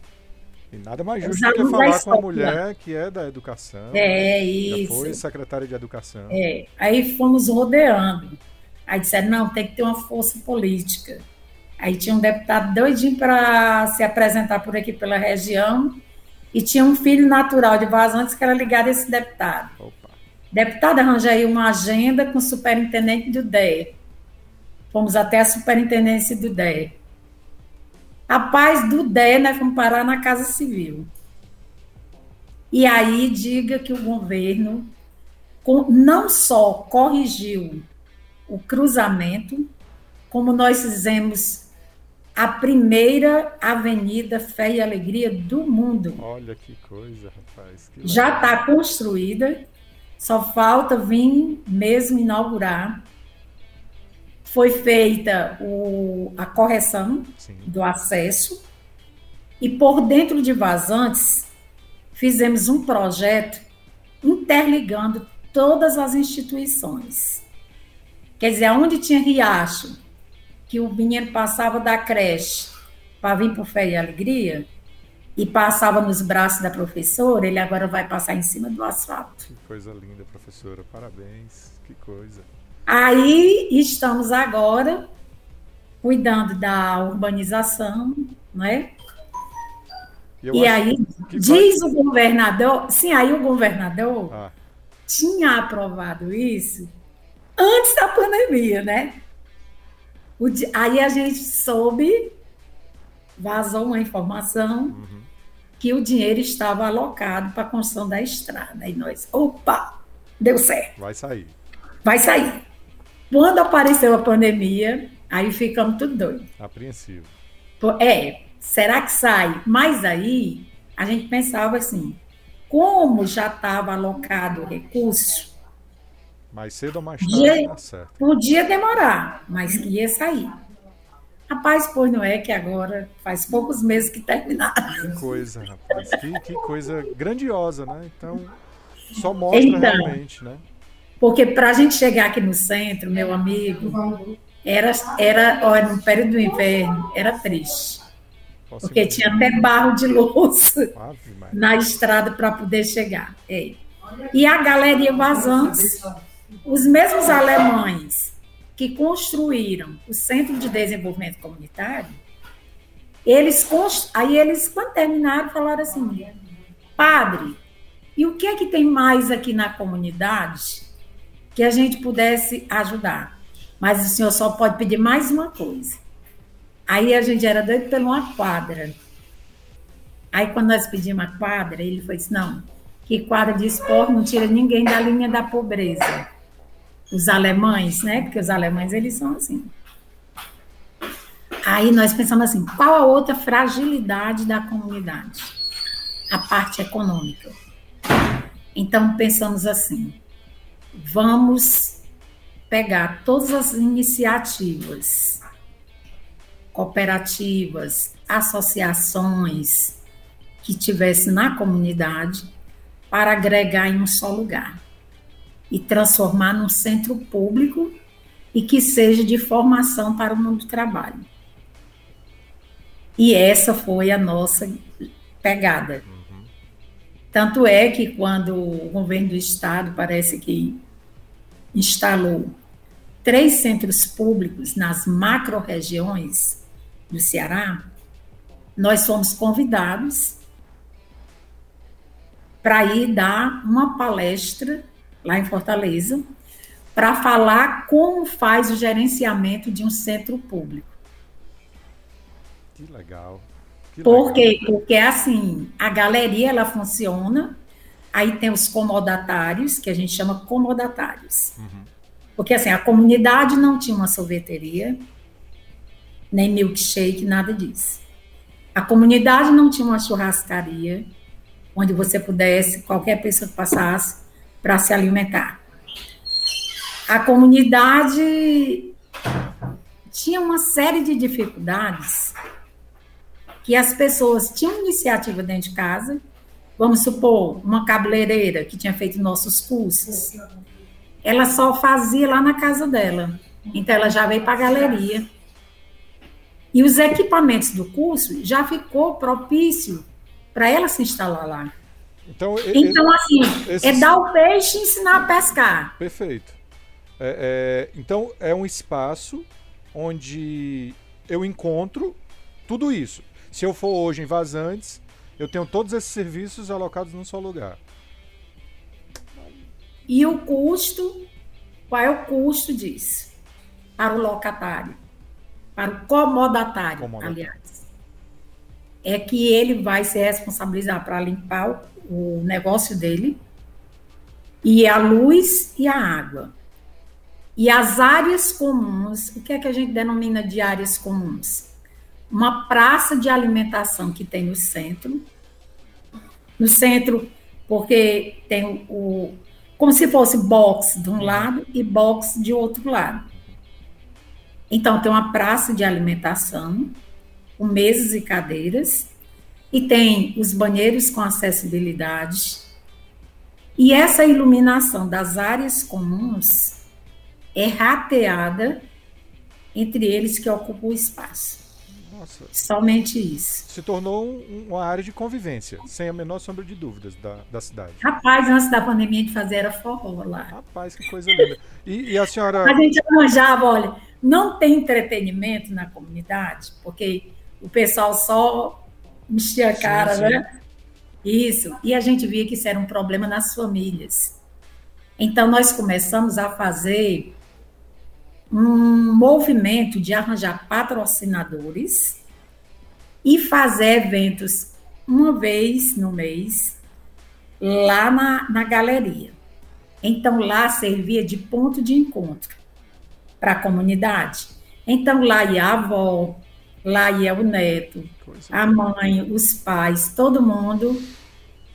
E nada mais justo do que falar com uma mulher que é da educação. É Já foi isso. secretária de educação. É. Aí fomos rodeando. Aí disseram, não, tem que ter uma força política. Aí tinha um deputado doidinho para se apresentar por aqui pela região e tinha um filho natural de Vazantes que era ligado a esse deputado. Opa. Deputado, arranja aí uma agenda com o superintendente do DEA. Fomos até a superintendência do DEA. Rapaz, do DEA, nós fomos parar na Casa Civil. E aí diga que o governo não só corrigiu o cruzamento, como nós fizemos a primeira avenida Fé e Alegria do mundo. Olha que coisa, rapaz. que Já está construída, só falta vir mesmo inaugurar. Foi feita o- a correção Sim. do acesso e por dentro de Vazantes fizemos um projeto interligando todas as instituições. Quer dizer, onde tinha riacho, que o menino passava da creche para vir para o Fé e Alegria e passava nos braços da professora, ele agora vai passar em cima do asfalto. Que coisa linda, professora. Parabéns. Que coisa. Aí estamos agora cuidando da urbanização, né? eu E aí diz o governador, sim, aí o governador Ah, tinha aprovado isso antes da pandemia, né? Di- aí a gente soube, vazou uma informação uhum. que o dinheiro estava alocado para a construção da estrada. E nós, opa, deu certo. Vai sair. Vai sair. Quando apareceu a pandemia, aí ficamos tudo doido. Apreensivo. É, será que sai? Mas aí a gente pensava assim, como já estava alocado o recurso, mais cedo ou mais tarde, tá certo. Podia demorar, mas ia sair. Rapaz, pois não é que agora faz poucos meses que terminaram. Que coisa, rapaz. Que, que coisa grandiosa, né? Então, só mostra então, realmente, né? Porque para a gente chegar aqui no centro, meu amigo, era, era olha, no período do inverno, era triste. Posso porque tinha até barro de louça na estrada para poder chegar. É. E a Galeria Vazantes, os mesmos alemães que construíram o Centro de Desenvolvimento Comunitário, eles aí eles quando terminaram falaram assim, padre, e o que é que tem mais aqui na comunidade que a gente pudesse ajudar? Mas o senhor só pode pedir mais uma coisa. Aí a gente era doido por uma quadra. Aí quando nós pedimos a quadra, ele foi assim, não, que quadra de esporte não tira ninguém da linha da pobreza os alemães, né? Porque os alemães eles são assim. Aí nós pensamos assim, qual a outra fragilidade da comunidade? A parte econômica. Então pensamos assim, vamos pegar todas as iniciativas, cooperativas, associações que tivesse na comunidade para agregar em um só lugar e transformar num centro público e que seja de formação para o mundo do trabalho. E essa foi a nossa pegada. Uhum. Tanto é que quando o governo do estado parece que instalou três centros públicos nas macro-regiões do Ceará, nós fomos convidados para ir dar uma palestra lá em Fortaleza, para falar como faz o gerenciamento de um centro público. Que legal. Que Por quê? Porque assim, a galeria ela funciona, aí tem os comodatários, que a gente chama comodatários. Uhum. Porque assim, a comunidade não tinha uma sorveteria, nem milkshake, nada disso. A comunidade não tinha uma churrascaria, onde você pudesse, qualquer pessoa que passasse, para se alimentar. A comunidade tinha uma série de dificuldades que as pessoas tinham iniciativa dentro de casa. Vamos supor, uma cabeleireira que tinha feito nossos cursos. Ela só fazia lá na casa dela. Então ela já veio para a galeria. E os equipamentos do curso já ficou propício para ela se instalar lá. Então, então assim, esse... é dar o peixe e ensinar a pescar. Perfeito. É, é, então, é um espaço onde eu encontro tudo isso. Se eu for hoje em Vazantes, eu tenho todos esses serviços alocados num só lugar. E o custo, qual é o custo disso? Para o locatário, para o comodatário, comodatário. aliás. É que ele vai se responsabilizar para limpar o negócio dele, e a luz e a água. E as áreas comuns, o que é que a gente denomina de áreas comuns? Uma praça de alimentação que tem no centro. No centro, porque tem o, o como se fosse box de um lado e box de outro lado. Então, tem uma praça de alimentação, com mesas e cadeiras, e tem os banheiros com acessibilidade. E essa iluminação das áreas comuns é rateada entre eles que ocupam o espaço. Nossa. Somente isso. Se tornou um, uma área de convivência, sem a menor sombra de dúvidas da, da cidade. Rapaz, antes da pandemia de fazer era forró lá. Rapaz, que coisa linda. E, e a senhora. A gente arranjava, olha, não tem entretenimento na comunidade, porque o pessoal só Mexia a cara, sim, sim. né? Isso. E a gente via que isso era um problema nas famílias. Então, nós começamos a fazer um movimento de arranjar patrocinadores e fazer eventos uma vez no mês lá na, na galeria. Então lá servia de ponto de encontro para a comunidade. Então lá ia a avó, lá ia o neto, a mãe, os pais, todo mundo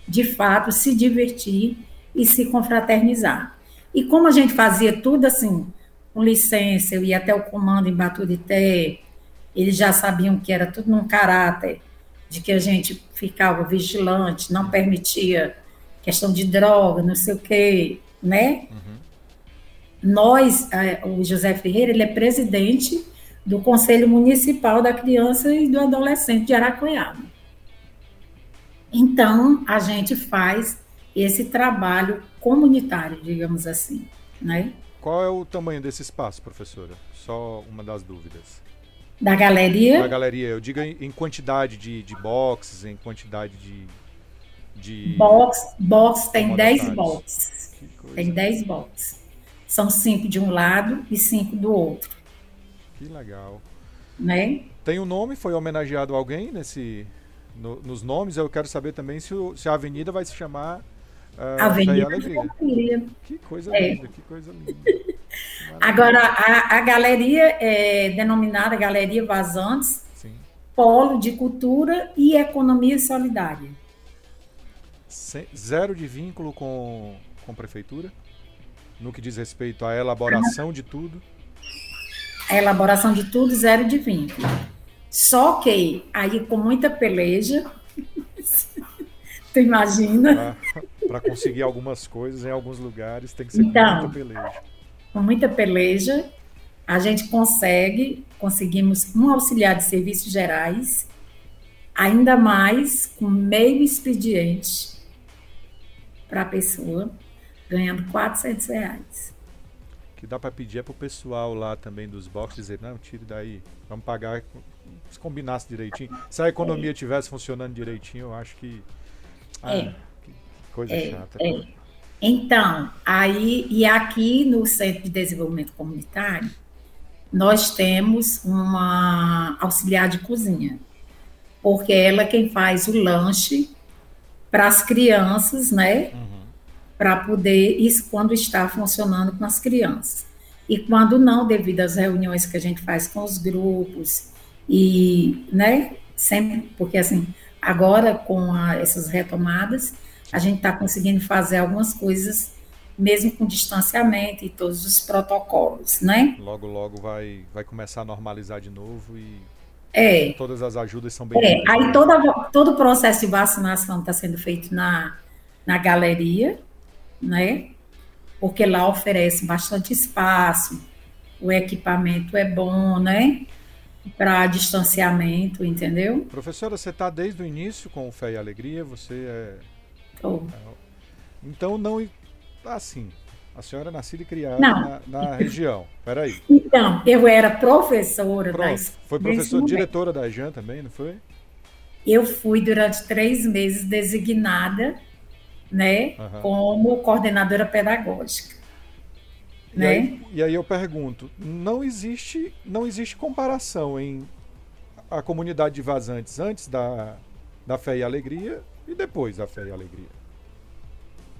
de fato se divertir e se confraternizar. E como a gente fazia tudo assim, com licença, eu ia até o comando em Baturité, eles já sabiam que era tudo num caráter de que a gente ficava vigilante, não permitia questão de droga, não sei o quê, né? Uhum. Nós, o José Ferreira, ele é presidente do Conselho Municipal da Criança e do Adolescente de Aracuiaba. Então, a gente faz esse trabalho comunitário, digamos assim, né? Qual é o tamanho desse espaço, professora? Só uma das dúvidas. Da galeria? Da galeria, eu digo em quantidade de, de boxes, em quantidade de. de box, box tem 10 boxes. Tem 10 boxes. São cinco de um lado e cinco do outro. Que legal. Né? Tem um nome? Foi homenageado alguém nesse, no, nos nomes? Eu quero saber também se, o, se a avenida vai se chamar uh, Avenida Alegria. Que coisa é. linda, que coisa linda. Agora, a, a galeria é denominada Galeria Vazantes, Sim. Polo de Cultura e Economia Solidária. Zero de vínculo com, com a prefeitura? No que diz respeito à elaboração de tudo? A elaboração de tudo, zero de vínculo. Só que aí com muita peleja, tu imagina? Para conseguir algumas coisas em alguns lugares tem que ser então, com muita peleja com muita peleja, a gente consegue, conseguimos um auxiliar de serviços gerais, ainda mais com meio expediente para a pessoa, ganhando 400 reais. Que dá para pedir é para o pessoal lá também dos boxes dizer, não, tire daí, vamos pagar, se combinasse direitinho. Se a economia estivesse é. funcionando direitinho, eu acho que... Ah, é. que coisa é. chata. É. Então, aí, e aqui no Centro de Desenvolvimento Comunitário, nós temos uma auxiliar de cozinha, porque ela é quem faz o lanche para as crianças, né? Uhum. Para poder, isso quando está funcionando com as crianças. E quando não, devido às reuniões que a gente faz com os grupos, e, né? Sempre, porque assim, agora com a, essas retomadas, a gente está conseguindo fazer algumas coisas mesmo com distanciamento e todos os protocolos, né? Logo, logo vai, vai começar a normalizar de novo e é. todas as ajudas são bem. É. Aí toda, todo o processo de vacinação está sendo feito na, na galeria, né? Porque lá oferece bastante espaço, o equipamento é bom, né? Para distanciamento, entendeu? Professora, você está desde o início com o Fé e Alegria, você é Oh. Então não. Assim, a senhora é nascida e criada na, na, região. Peraí. Então, eu era professora Pronto. da Foi professora, diretora da JAN também, não foi? Eu fui durante três meses designada, né, uhum. como coordenadora pedagógica. E, né? aí, e aí eu pergunto, não existe, não existe comparação em a comunidade de vazantes antes da, da fé e alegria e depois a fé e alegria?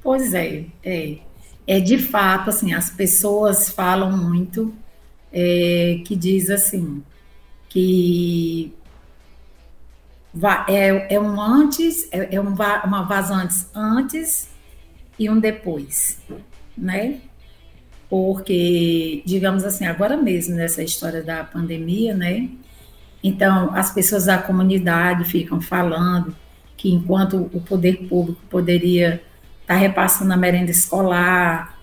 Pois é, é. É de fato, assim, as pessoas falam muito é, que diz assim, que é, é um antes, é, é um, uma vazantes antes e um depois, né? Porque, digamos assim, agora mesmo, nessa história da pandemia, né? Então, as pessoas da comunidade ficam falando que enquanto o poder público poderia estar tá repassando a merenda escolar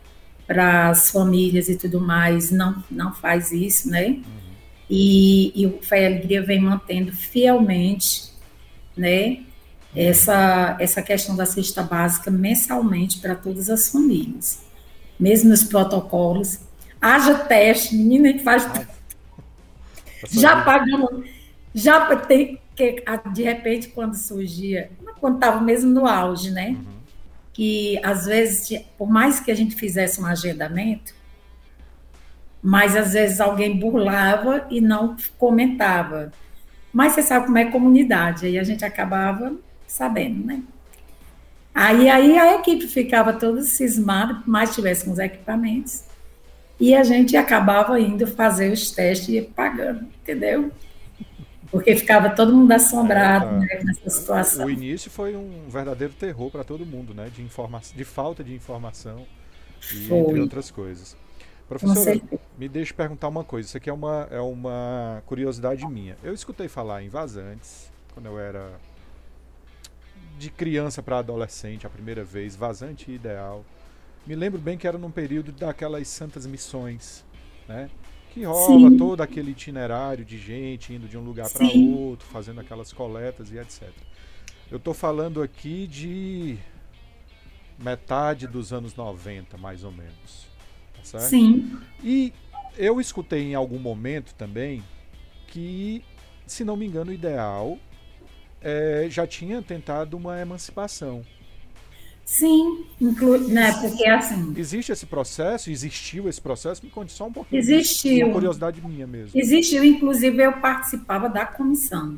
para as famílias e tudo mais, não, não faz isso, né? Uhum. E, e o Fé e Alegria vem mantendo fielmente, né? Essa, essa questão da cesta básica mensalmente para todas as famílias, mesmo nos protocolos. Haja teste, menina que faz. Ah, já pagamos, já tem, porque de repente quando surgia, quando estava mesmo no auge, né? Uhum. Que às vezes, por mais que a gente fizesse um agendamento, mas às vezes alguém burlava e não comentava. Mas você sabe como é comunidade, aí a gente acabava sabendo, né? Aí, aí a equipe ficava toda cismada, por mais tivesse com os equipamentos, e a gente acabava indo fazer os testes e pagando, entendeu? Porque ficava todo mundo assombrado é, né, nessa situação. O início foi um verdadeiro terror para todo mundo, né? De, informação, de falta de informação e foi. entre outras coisas. Professora, me deixe perguntar uma coisa. Isso aqui é uma, é uma curiosidade minha. Eu escutei falar em vazantes quando eu era de criança para adolescente, a primeira vez, vazante ideal. Me lembro bem que era num período daquelas santas missões, né? Que rola Sim. todo aquele itinerário de gente indo de um lugar para outro, fazendo aquelas coletas e etc. Eu estou falando aqui de metade dos anos 90, mais ou menos. Certo? Sim. E eu escutei em algum momento também que, se não me engano, o ideal é, já tinha tentado uma emancipação. Sim, inclu né, porque assim. Existe esse processo? Existiu esse processo? Me conte só um pouquinho. Existiu. Uma curiosidade minha mesmo. Existiu, inclusive eu participava da comissão,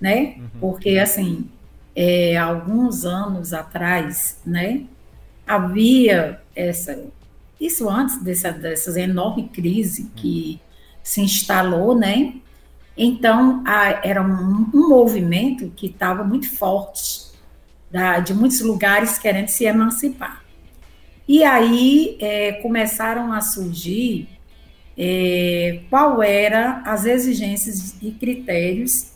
né? Uhum. Porque assim, é, alguns anos atrás, né, havia essa, isso antes dessa, dessa enorme crise que se instalou, né? Então a, era um, um movimento que estava muito forte da, de muitos lugares querendo se emancipar. E aí é, começaram a surgir é, qual era as exigências e critérios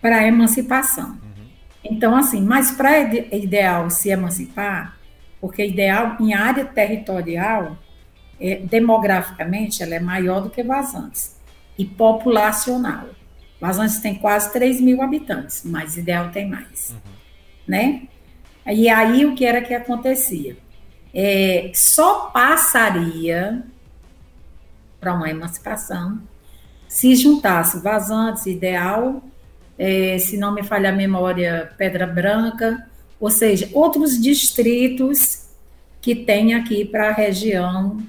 para a emancipação. Uhum. Então, assim, mas para ideal se emancipar, porque ideal em área territorial, é, demograficamente, ela é maior do que Vazantes, e populacional. Vazantes tem quase 3 mil habitantes, mas Ideal tem mais. Uhum né? E aí o que era que acontecia? É, só passaria para uma emancipação se juntasse vazantes, ideal, é, se não me falha a memória, Pedra Branca, ou seja, outros distritos que tem aqui para a região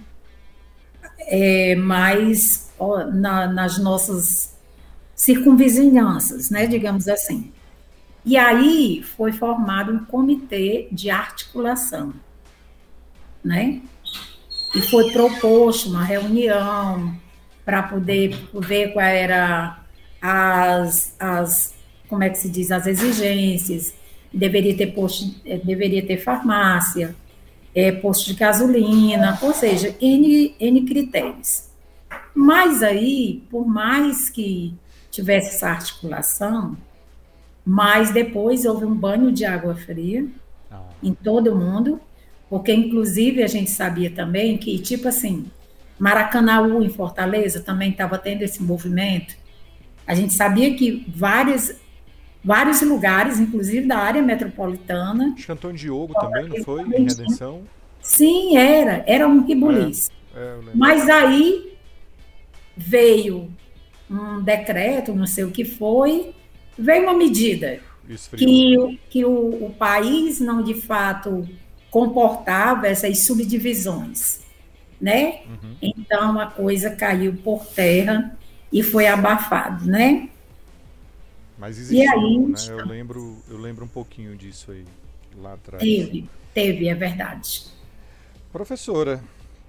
é, mais ó, na, nas nossas circunvizinhanças, né, digamos assim. E aí foi formado um comitê de articulação, né? E foi proposto uma reunião para poder ver qual era as, as, como é que se diz, as exigências. Deveria ter posto, eh, deveria ter farmácia, é, posto de gasolina, ou seja, N, N critérios. Mas aí, por mais que tivesse essa articulação, mas depois houve um banho de água fria ah. em todo mundo, porque inclusive a gente sabia também que, tipo assim, Maracanaú em Fortaleza também estava tendo esse movimento. A gente sabia que vários, vários lugares, inclusive da área metropolitana. Antônio Diogo também, não foi? Em Redenção? Sim, era. Era um ribuliço. É, é, Mas aí veio um decreto, não sei o que foi, veio uma medida que, que o, o país não de fato comportava essas subdivisões, né? Uhum. Então a coisa caiu por terra e foi abafado, né? Mas existiu, e aí, né? Eu lembro, eu lembro um pouquinho disso aí lá atrás. Teve, teve, é verdade. Professora,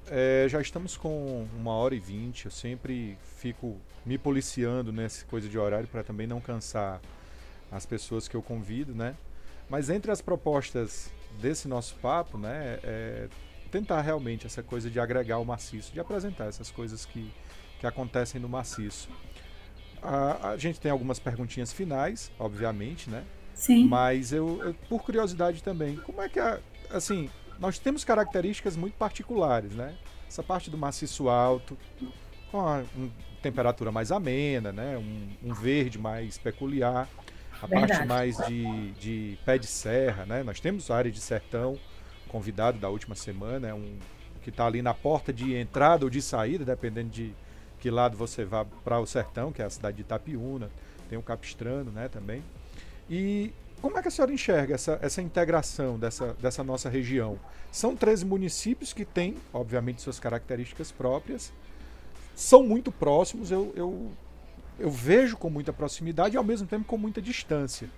é, já estamos com uma hora e vinte. Eu sempre fico me policiando nessa coisa de horário para também não cansar as pessoas que eu convido, né? Mas entre as propostas desse nosso papo, né, é tentar realmente essa coisa de agregar o maciço, de apresentar essas coisas que, que acontecem no maciço. A, a gente tem algumas perguntinhas finais, obviamente, né? Sim. Mas eu, eu, por curiosidade também, como é que a, assim, nós temos características muito particulares, né? Essa parte do maciço alto, com a um, temperatura mais amena, né? Um, um verde mais peculiar. A Verdade. parte mais de, de pé de serra, né? Nós temos a área de sertão, convidado da última semana, é um que está ali na porta de entrada ou de saída, dependendo de que lado você vá para o sertão, que é a cidade de Itapiúna, tem o Capistrano, né, também. E como é que a senhora enxerga essa, essa integração dessa, dessa nossa região? São 13 municípios que têm, obviamente, suas características próprias, são muito próximos, eu, eu, eu vejo com muita proximidade e ao mesmo tempo com muita distância.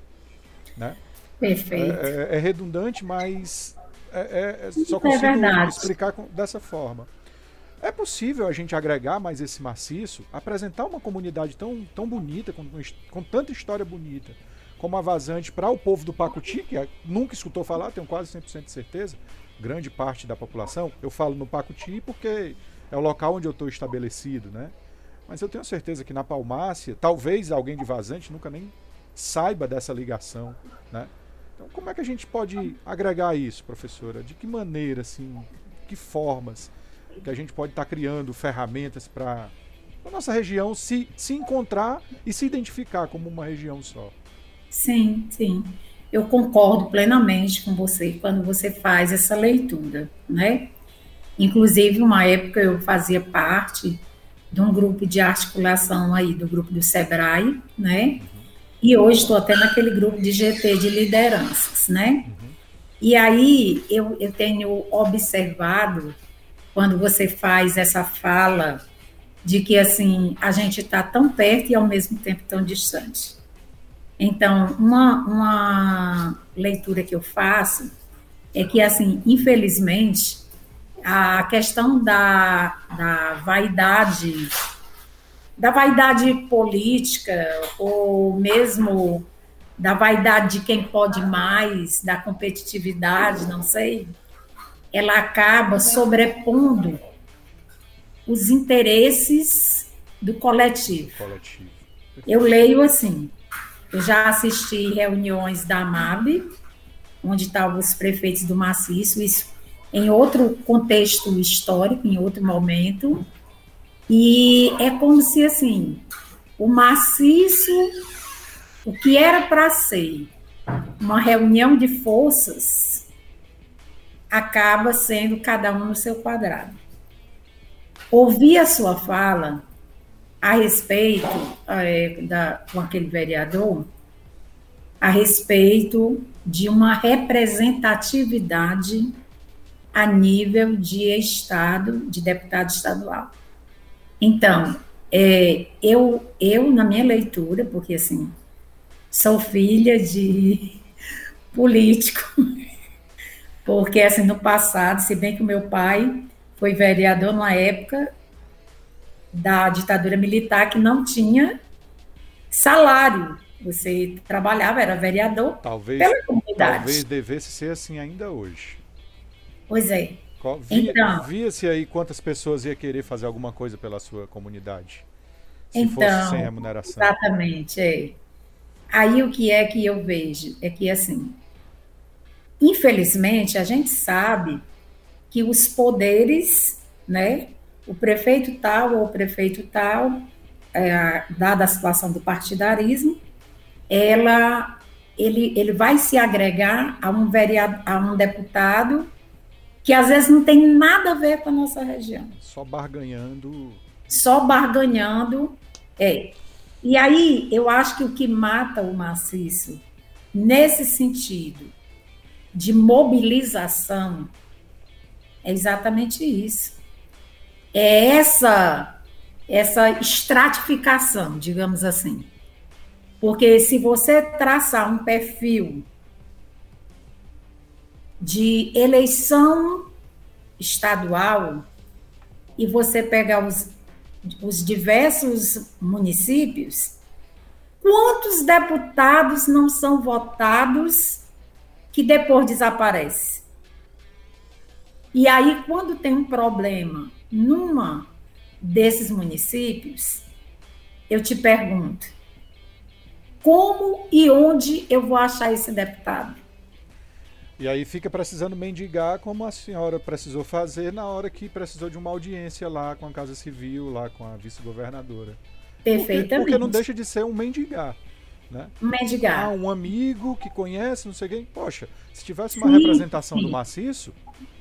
Né? Perfeito. É, é, é redundante, mas é, é, só consigo explicar dessa forma. É possível a gente agregar mais esse maciço, apresentar uma comunidade tão, tão bonita, com, com tanta história bonita, como a Vazante para o povo do Pacuti, que é, nunca escutou falar, tenho quase 100% de certeza, grande parte da população. Eu falo no Pacuti porque é o local onde eu estou estabelecido, né? Mas eu tenho certeza que na Palmácia, talvez alguém de Vazante nunca nem saiba dessa ligação, né? Então, como é que a gente pode agregar isso, professora? De que maneira, assim, que formas que a gente pode estar tá criando ferramentas para a nossa região se, se encontrar e se identificar como uma região só? Sim, sim. Eu concordo plenamente com você quando você faz essa leitura, né? Inclusive, uma época eu fazia parte de um grupo de articulação aí, do grupo do SEBRAE, né? E hoje estou até naquele grupo de GT de lideranças, né? E aí eu, eu tenho observado, quando você faz essa fala, de que assim, a gente está tão perto e ao mesmo tempo tão distante. Então, uma, uma leitura que eu faço é que, assim, infelizmente, a questão da, da vaidade, da vaidade política, ou mesmo da vaidade de quem pode mais, da competitividade, não sei, ela acaba sobrepondo os interesses do coletivo. coletivo. Eu leio assim, eu já assisti reuniões da MAB, onde estavam os prefeitos do maciço, isso em outro contexto histórico, em outro momento, e é como se assim o maciço, o que era para ser uma reunião de forças, acaba sendo cada um no seu quadrado. Ouvir a sua fala a respeito é, da, com aquele vereador, a respeito de uma representatividade a nível de Estado, de deputado estadual. Então, é, eu, eu, na minha leitura, porque assim, sou filha de político, porque assim, no passado, se bem que o meu pai foi vereador na época da ditadura militar que não tinha salário. Você trabalhava, era vereador talvez, pela comunidade. Talvez devesse ser assim ainda hoje. Pois é. Via, então, via-se aí quantas pessoas ia querer fazer alguma coisa pela sua comunidade. Se então, fosse sem remuneração. Exatamente, é. Aí o que é que eu vejo? É que assim, infelizmente, a gente sabe que os poderes, né, o prefeito tal ou o prefeito tal, é, dada a situação do partidarismo, ela, ele, ele vai se agregar a um, vereador, a um deputado que às vezes não tem nada a ver com a nossa região. Só barganhando. Só barganhando. É. E aí, eu acho que o que mata o maciço, nesse sentido de mobilização, é exatamente isso. É essa, essa estratificação, digamos assim. Porque se você traçar um perfil de eleição estadual e você pegar os, os diversos municípios, quantos deputados não são votados que depois desaparece? E aí, quando tem um problema numa desses municípios, eu te pergunto: como e onde eu vou achar esse deputado? E aí fica precisando mendigar como a senhora precisou fazer na hora que precisou de uma audiência lá com a Casa Civil, lá com a vice-governadora. Perfeitamente. Porque, porque, não deixa de ser um mendigar. Né? Ah, um amigo que conhece, não sei quem. Poxa, se tivesse uma sim, representação sim. do maciço,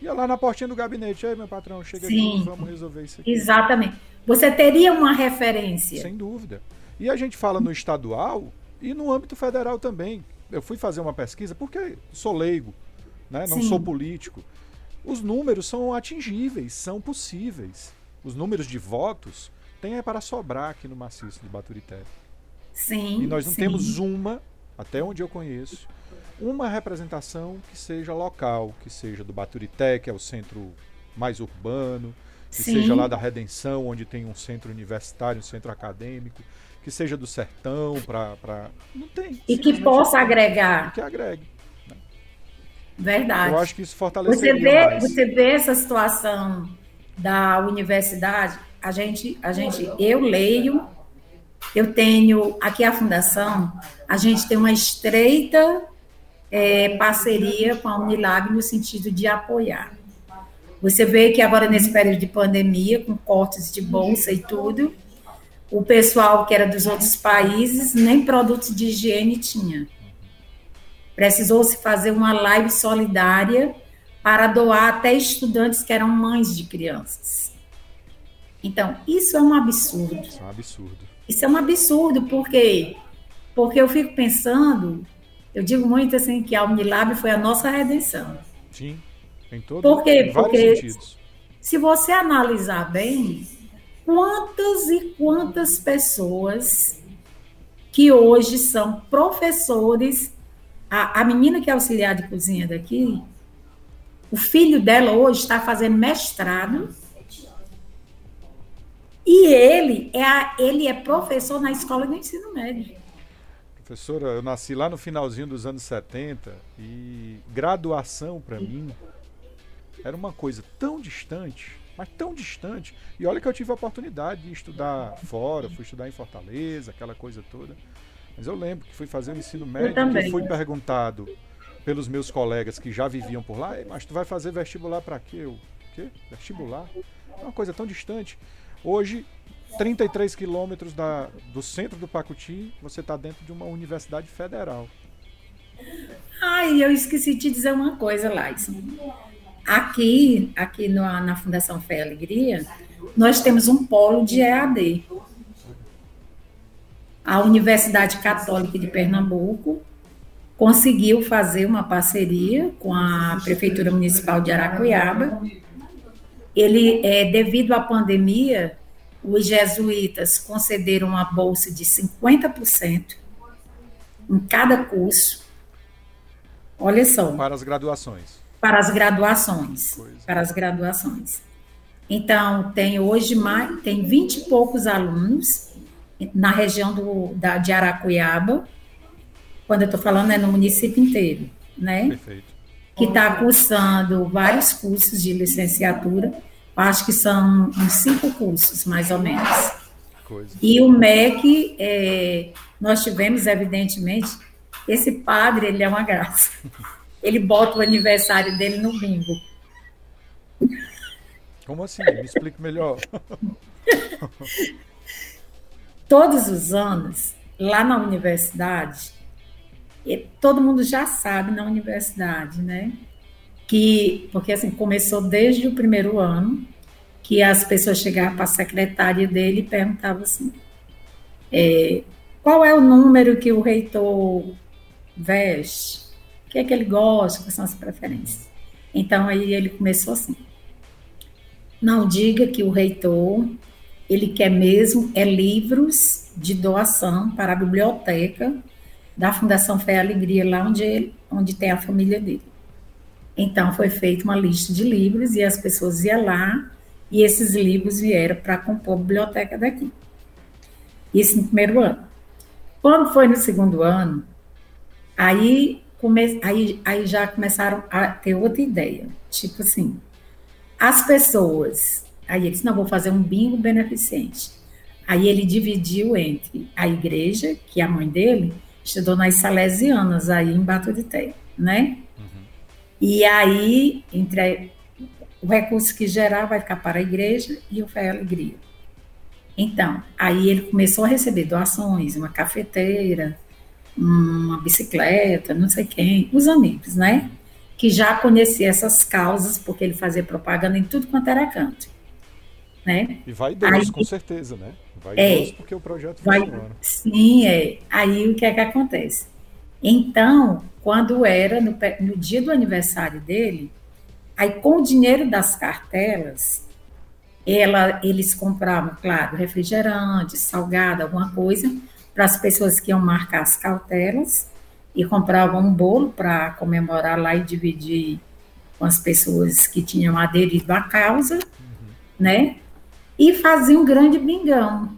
ia lá na portinha do gabinete. Aí, meu patrão, chega sim. aqui, vamos resolver isso aqui. Exatamente. Você teria uma referência. Sem dúvida. E a gente fala no estadual e no âmbito federal também. Eu fui fazer uma pesquisa, porque sou leigo né? não sou político. Os números são atingíveis, são possíveis. Os números de votos têm é para sobrar aqui no maciço de Baturité. Sim. E nós não sim. temos uma, até onde eu conheço, uma representação que seja local, que seja do Baturité, que é o centro mais urbano, que Sim. seja lá da Redenção, onde tem um centro universitário, um centro acadêmico, que seja do sertão para. Não tem. E que possa agregar. Que agregue. Né? Verdade. Eu acho que isso fortaleceria você vê, mais. Você vê essa situação da universidade, a gente, a gente, eu leio, eu tenho aqui a fundação, a gente tem uma estreita é, parceria com a Unilab no sentido de apoiar. Você vê que agora nesse período de pandemia, com cortes de bolsa e tudo, o pessoal que era dos outros países nem produtos de higiene tinha. Precisou se fazer uma live solidária para doar até estudantes que eram mães de crianças. Então, isso é um absurdo. Isso é um absurdo. Isso é um absurdo, por quê? Porque eu fico pensando, eu digo muito assim que a Unilab foi a nossa redenção. Sim, em todo Por quê? Porque sentidos. se você analisar bem, quantas e quantas pessoas que hoje são professores. A, a menina que é auxiliar de cozinha daqui, o filho dela hoje está fazendo mestrado e ele é, a, ele é professor na escola de ensino médio. Professora, eu nasci lá no finalzinho dos anos 70 e graduação para mim era uma coisa tão distante mas tão distante. E olha que eu tive a oportunidade de estudar fora, fui estudar em Fortaleza, aquela coisa toda. Mas eu lembro que fui fazer o ensino médio e fui perguntado pelos meus colegas que já viviam por lá, mas tu vai fazer vestibular para quê? Eu, quê? Vestibular? É uma coisa tão distante. Hoje, 33 quilômetros da, do centro do Pacuti, você está dentro de uma universidade federal. Ai, eu esqueci de dizer uma coisa, Laison. Aqui, aqui na, na Fundação Fé e Alegria, nós temos um polo de EAD. A Universidade Católica de Pernambuco conseguiu fazer uma parceria com a Prefeitura Municipal de Aracuiaba. Ele, é, devido à pandemia, os jesuítas concederam uma bolsa de 50% em cada curso. Olha só. Para as graduações para as graduações. Para as graduações. Então, tem hoje mais, tem 20 e poucos alunos na região do, da, de Aracuiaba, quando eu estou falando é no município inteiro, né? Perfeito. Que está cursando vários cursos de licenciatura, acho que são uns cinco cursos, mais ou menos. Coisa. E o MEC, é, nós tivemos, evidentemente, esse padre, ele é uma graça. ele bota o aniversário dele no bingo. Como assim? Me explique melhor. Todos os anos, lá na universidade, todo mundo já sabe na universidade, né? Que, porque assim, começou desde o primeiro ano, que as pessoas chegavam para a secretária dele e perguntavam assim: é, qual é o número que o reitor veste? que é que ele gosta, quais são as preferências. Então aí ele começou assim: não diga que o reitor ele quer mesmo é livros de doação para a biblioteca da Fundação Fé e Alegria lá onde ele, onde tem a família dele. Então foi feita uma lista de livros e as pessoas iam lá e esses livros vieram para compor a biblioteca daqui. Isso no primeiro ano. Quando foi no segundo ano, aí come, aí, aí já começaram a ter outra ideia. Tipo assim, as pessoas. Aí eles não vou fazer um bingo beneficente. Aí ele dividiu entre a igreja, que a mãe dele estudou nas Salesianas, aí em Baturité, né? Uhum. E aí, entre o recurso que gerar vai ficar para a igreja e o Fé e Alegria. Então, aí ele começou a receber doações, uma cafeteira, uma bicicleta, não sei quem, os amigos, né? Que já conhecia essas causas, porque ele fazia propaganda em tudo quanto era canto. Né? E vai Aí, com certeza, né? Vai é, porque o projeto vai, Sim, é. Aí o que é que acontece? Então, quando era no, no dia do aniversário dele, aí com o dinheiro das cartelas, ela, eles compravam, claro, refrigerante, salgado, alguma coisa, para as pessoas que iam marcar as cautelas e comprava um bolo para comemorar lá e dividir com as pessoas que tinham aderido à causa, uhum. né? E fazia um grande bingão,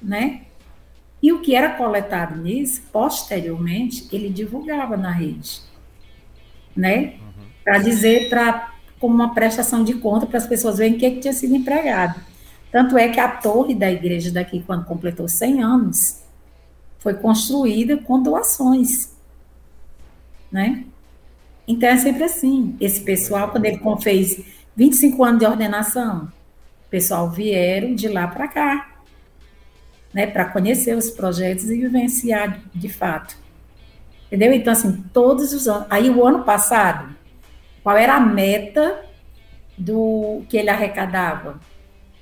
né? E o que era coletado nisso, posteriormente, ele divulgava na rede, né? Uhum. Para dizer, para como uma prestação de conta para as pessoas verem o que, que tinha sido empregado. Tanto é que a torre da igreja daqui, quando completou 100 anos, foi construída com doações, né? Então é sempre assim. Esse pessoal, quando ele fez 25 anos de ordenação, pessoal vieram de lá para cá, né, para conhecer os projetos e vivenciar de fato. Entendeu? Então, assim, todos os anos. Aí, o ano passado, qual era a meta do que ele arrecadava?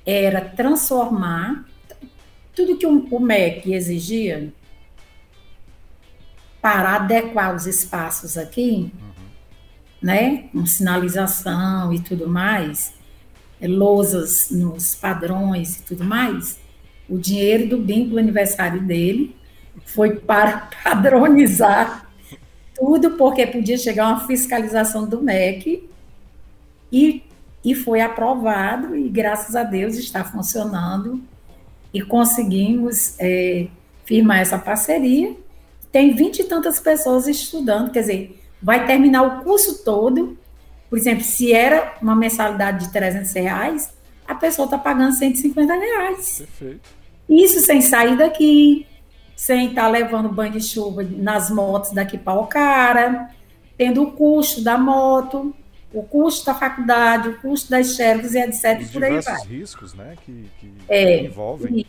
Era transformar tudo que o MEC exigia para adequar os espaços aqui, uhum. né, com sinalização e tudo mais, lousas nos padrões e tudo mais, o dinheiro do bingo do aniversário dele foi para padronizar tudo, porque podia chegar uma fiscalização do MEC e, e foi aprovado, e graças a Deus está funcionando e conseguimos é, firmar essa parceria. Tem vinte e tantas pessoas estudando, quer dizer, vai terminar o curso todo. Por exemplo, se era uma mensalidade de 300 reais, a pessoa está pagando 150 reais. Perfeito. Isso sem sair daqui, sem estar tá levando banho de chuva nas motos daqui para o cara, tendo o custo da moto, o custo da faculdade, o custo das xerox e etc. Os por aí vai. riscos né, que, que é, envolvem. Né?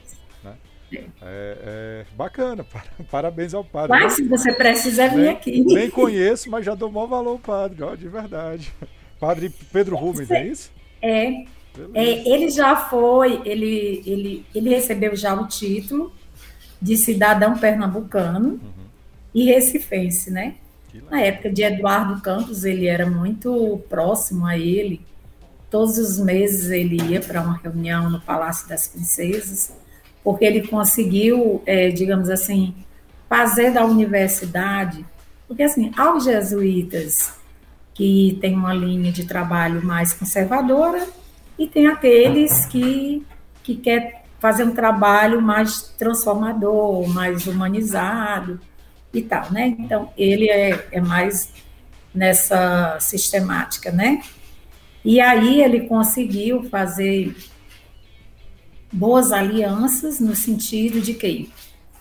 É. é, bacana, parabéns ao padre. Mas se você precisa vir nem, aqui. Nem conheço, mas já dou maior valor ao padre, ó, de verdade. Padre Pedro Rubens, é isso? É, é, ele já foi, ele, ele, ele recebeu já o título de cidadão pernambucano uhum. e recifense, né? Na época de Eduardo Campos, ele era muito próximo a ele. Todos os meses ele ia para uma reunião no Palácio das Princesas, porque ele conseguiu, é, digamos assim, fazer da universidade, porque assim, aos jesuítas que têm uma linha de trabalho mais conservadora, e tem aqueles que, que quer fazer um trabalho mais transformador, mais humanizado e tal, né? Então, ele é, é mais nessa sistemática, né? E aí ele conseguiu fazer boas alianças no sentido de que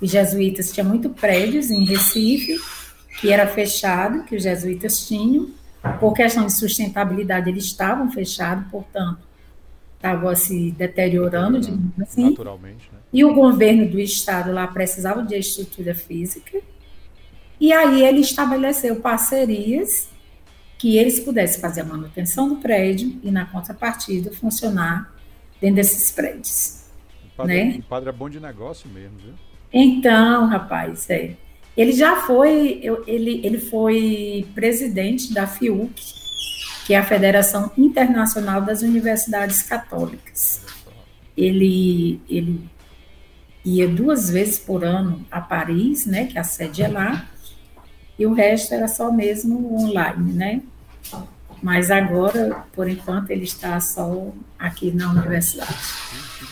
os jesuítas tinham muito prédios em Recife, que era fechado, que os jesuítas tinham, por questão de sustentabilidade eles estavam fechados, portanto, estava se deteriorando, digamos assim. Naturalmente, né? E o governo do estado lá precisava de estrutura física. E aí ele estabeleceu parcerias que eles pudessem fazer a manutenção do prédio e, na contrapartida, funcionar dentro desses prédios. Padre, né? o padre é bom de negócio mesmo, viu? Então, rapaz, é. Ele já foi, ele, ele foi presidente da FIUC, que é a Federação Internacional das Universidades Católicas. Ele, ele ia duas vezes por ano a Paris, né, que a sede é lá, e o resto era só mesmo online, né? Mas agora, por enquanto, ele está só aqui na universidade.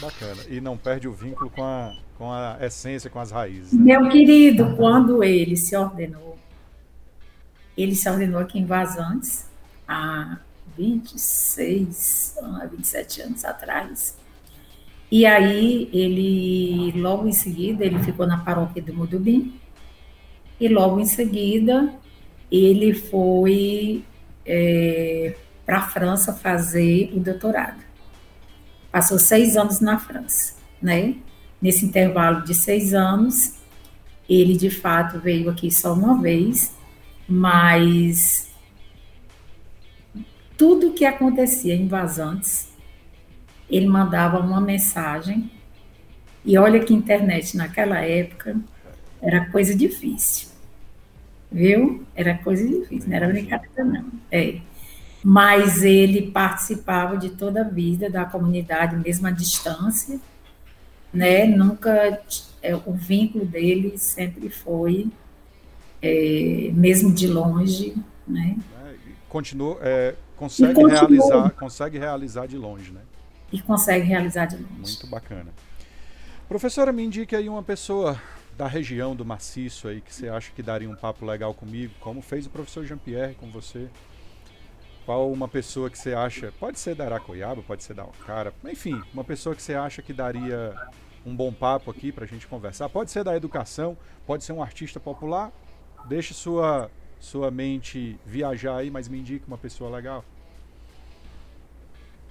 Bacana. E não perde o vínculo com a, com a essência, com as raízes. Né? Meu querido, quando ele se ordenou, ele se ordenou aqui em Vazantes, há 26, 27 anos atrás. E aí ele, logo em seguida, ele ficou na paróquia do Mudubim, e logo em seguida ele foi é, para a França fazer o doutorado. Passou seis anos na França, né? Nesse intervalo de seis anos, ele de fato veio aqui só uma vez, mas tudo que acontecia em Vazantes, ele mandava uma mensagem. E olha que internet naquela época era coisa difícil. Viu? Era coisa difícil, não era brincadeira, não. É. Mas ele participava de toda a vida da comunidade, mesmo à distância, né? Nunca é, o vínculo dele sempre foi é, mesmo de longe, né? Continua, é, consegue, continua. realizar, consegue realizar de longe, né? E consegue realizar de longe. Muito bacana. Professora, me indique aí uma pessoa da região do maciço aí que você acha que daria um papo legal comigo, como fez o professor Jean-Pierre com você. Qual uma pessoa que você acha, pode ser da Aracoiaba, pode ser da Ocara, enfim, uma pessoa que você acha que daria um bom papo aqui para a gente conversar. Pode ser da educação, pode ser um artista popular. Deixe sua, sua mente viajar aí, mas me indique uma pessoa legal.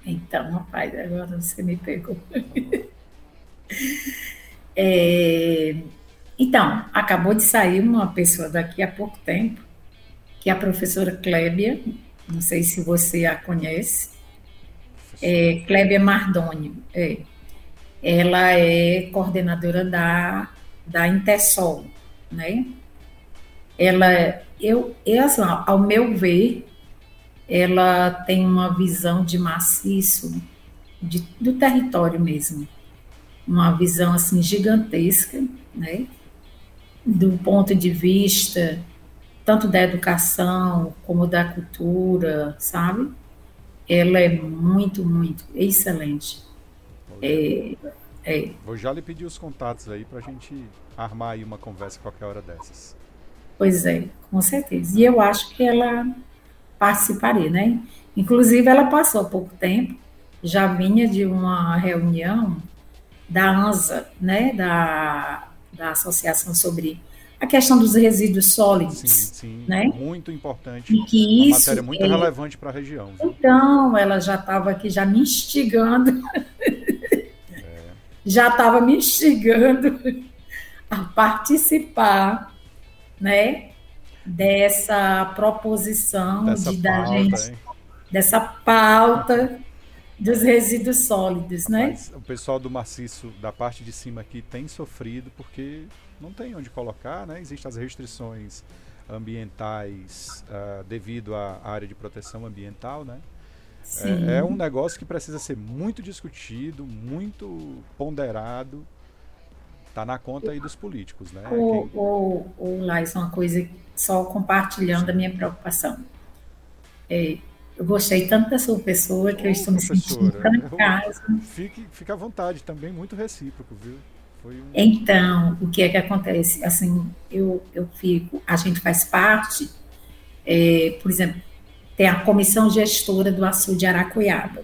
Então, rapaz, agora você me pegou. é, então, acabou de sair uma pessoa daqui há pouco tempo, que é a professora Clébia, não sei se você a conhece, é, Clébia Mardoni. É. Ela é coordenadora da, da Intersol, né? Ela, eu, eu assim, ao meu ver, ela tem uma visão de maciço de, do território mesmo, uma visão assim gigantesca, né? Do ponto de vista tanto da educação como da cultura, sabe? Ela é muito, muito excelente. É, é. Vou já lhe pedir os contatos aí para a gente armar aí uma conversa qualquer hora dessas. Pois é, com certeza. E eu acho que ela participaria, né? Inclusive, ela passou há pouco tempo, já vinha de uma reunião da ANSA, né? Da, da Associação sobre a questão dos resíduos sólidos. Sim, sim. Né? Muito importante. E que uma isso matéria muito é... relevante para a região. Então, ela já estava aqui já me instigando. É. Já estava me instigando a participar, né? Dessa proposição dessa de da gente, hein? dessa pauta dos resíduos sólidos, né? Mas o pessoal do maciço da parte de cima aqui tem sofrido porque não tem onde colocar, né? Existem as restrições ambientais uh, devido à área de proteção ambiental, né? É, é, um negócio que precisa ser muito discutido, muito ponderado. Tá na conta aí dos políticos, né? O, Quem... o, o Lais, uma coisa só compartilhando a minha preocupação. É, eu gostei tanto da sua pessoa que eu estou me sentindo tão em casa. Fique, fique à vontade também, muito recíproco, viu? Então, o que é que acontece? Assim, eu, eu fico, a gente faz parte, é, por exemplo, tem a comissão gestora do açude Aracuiaba.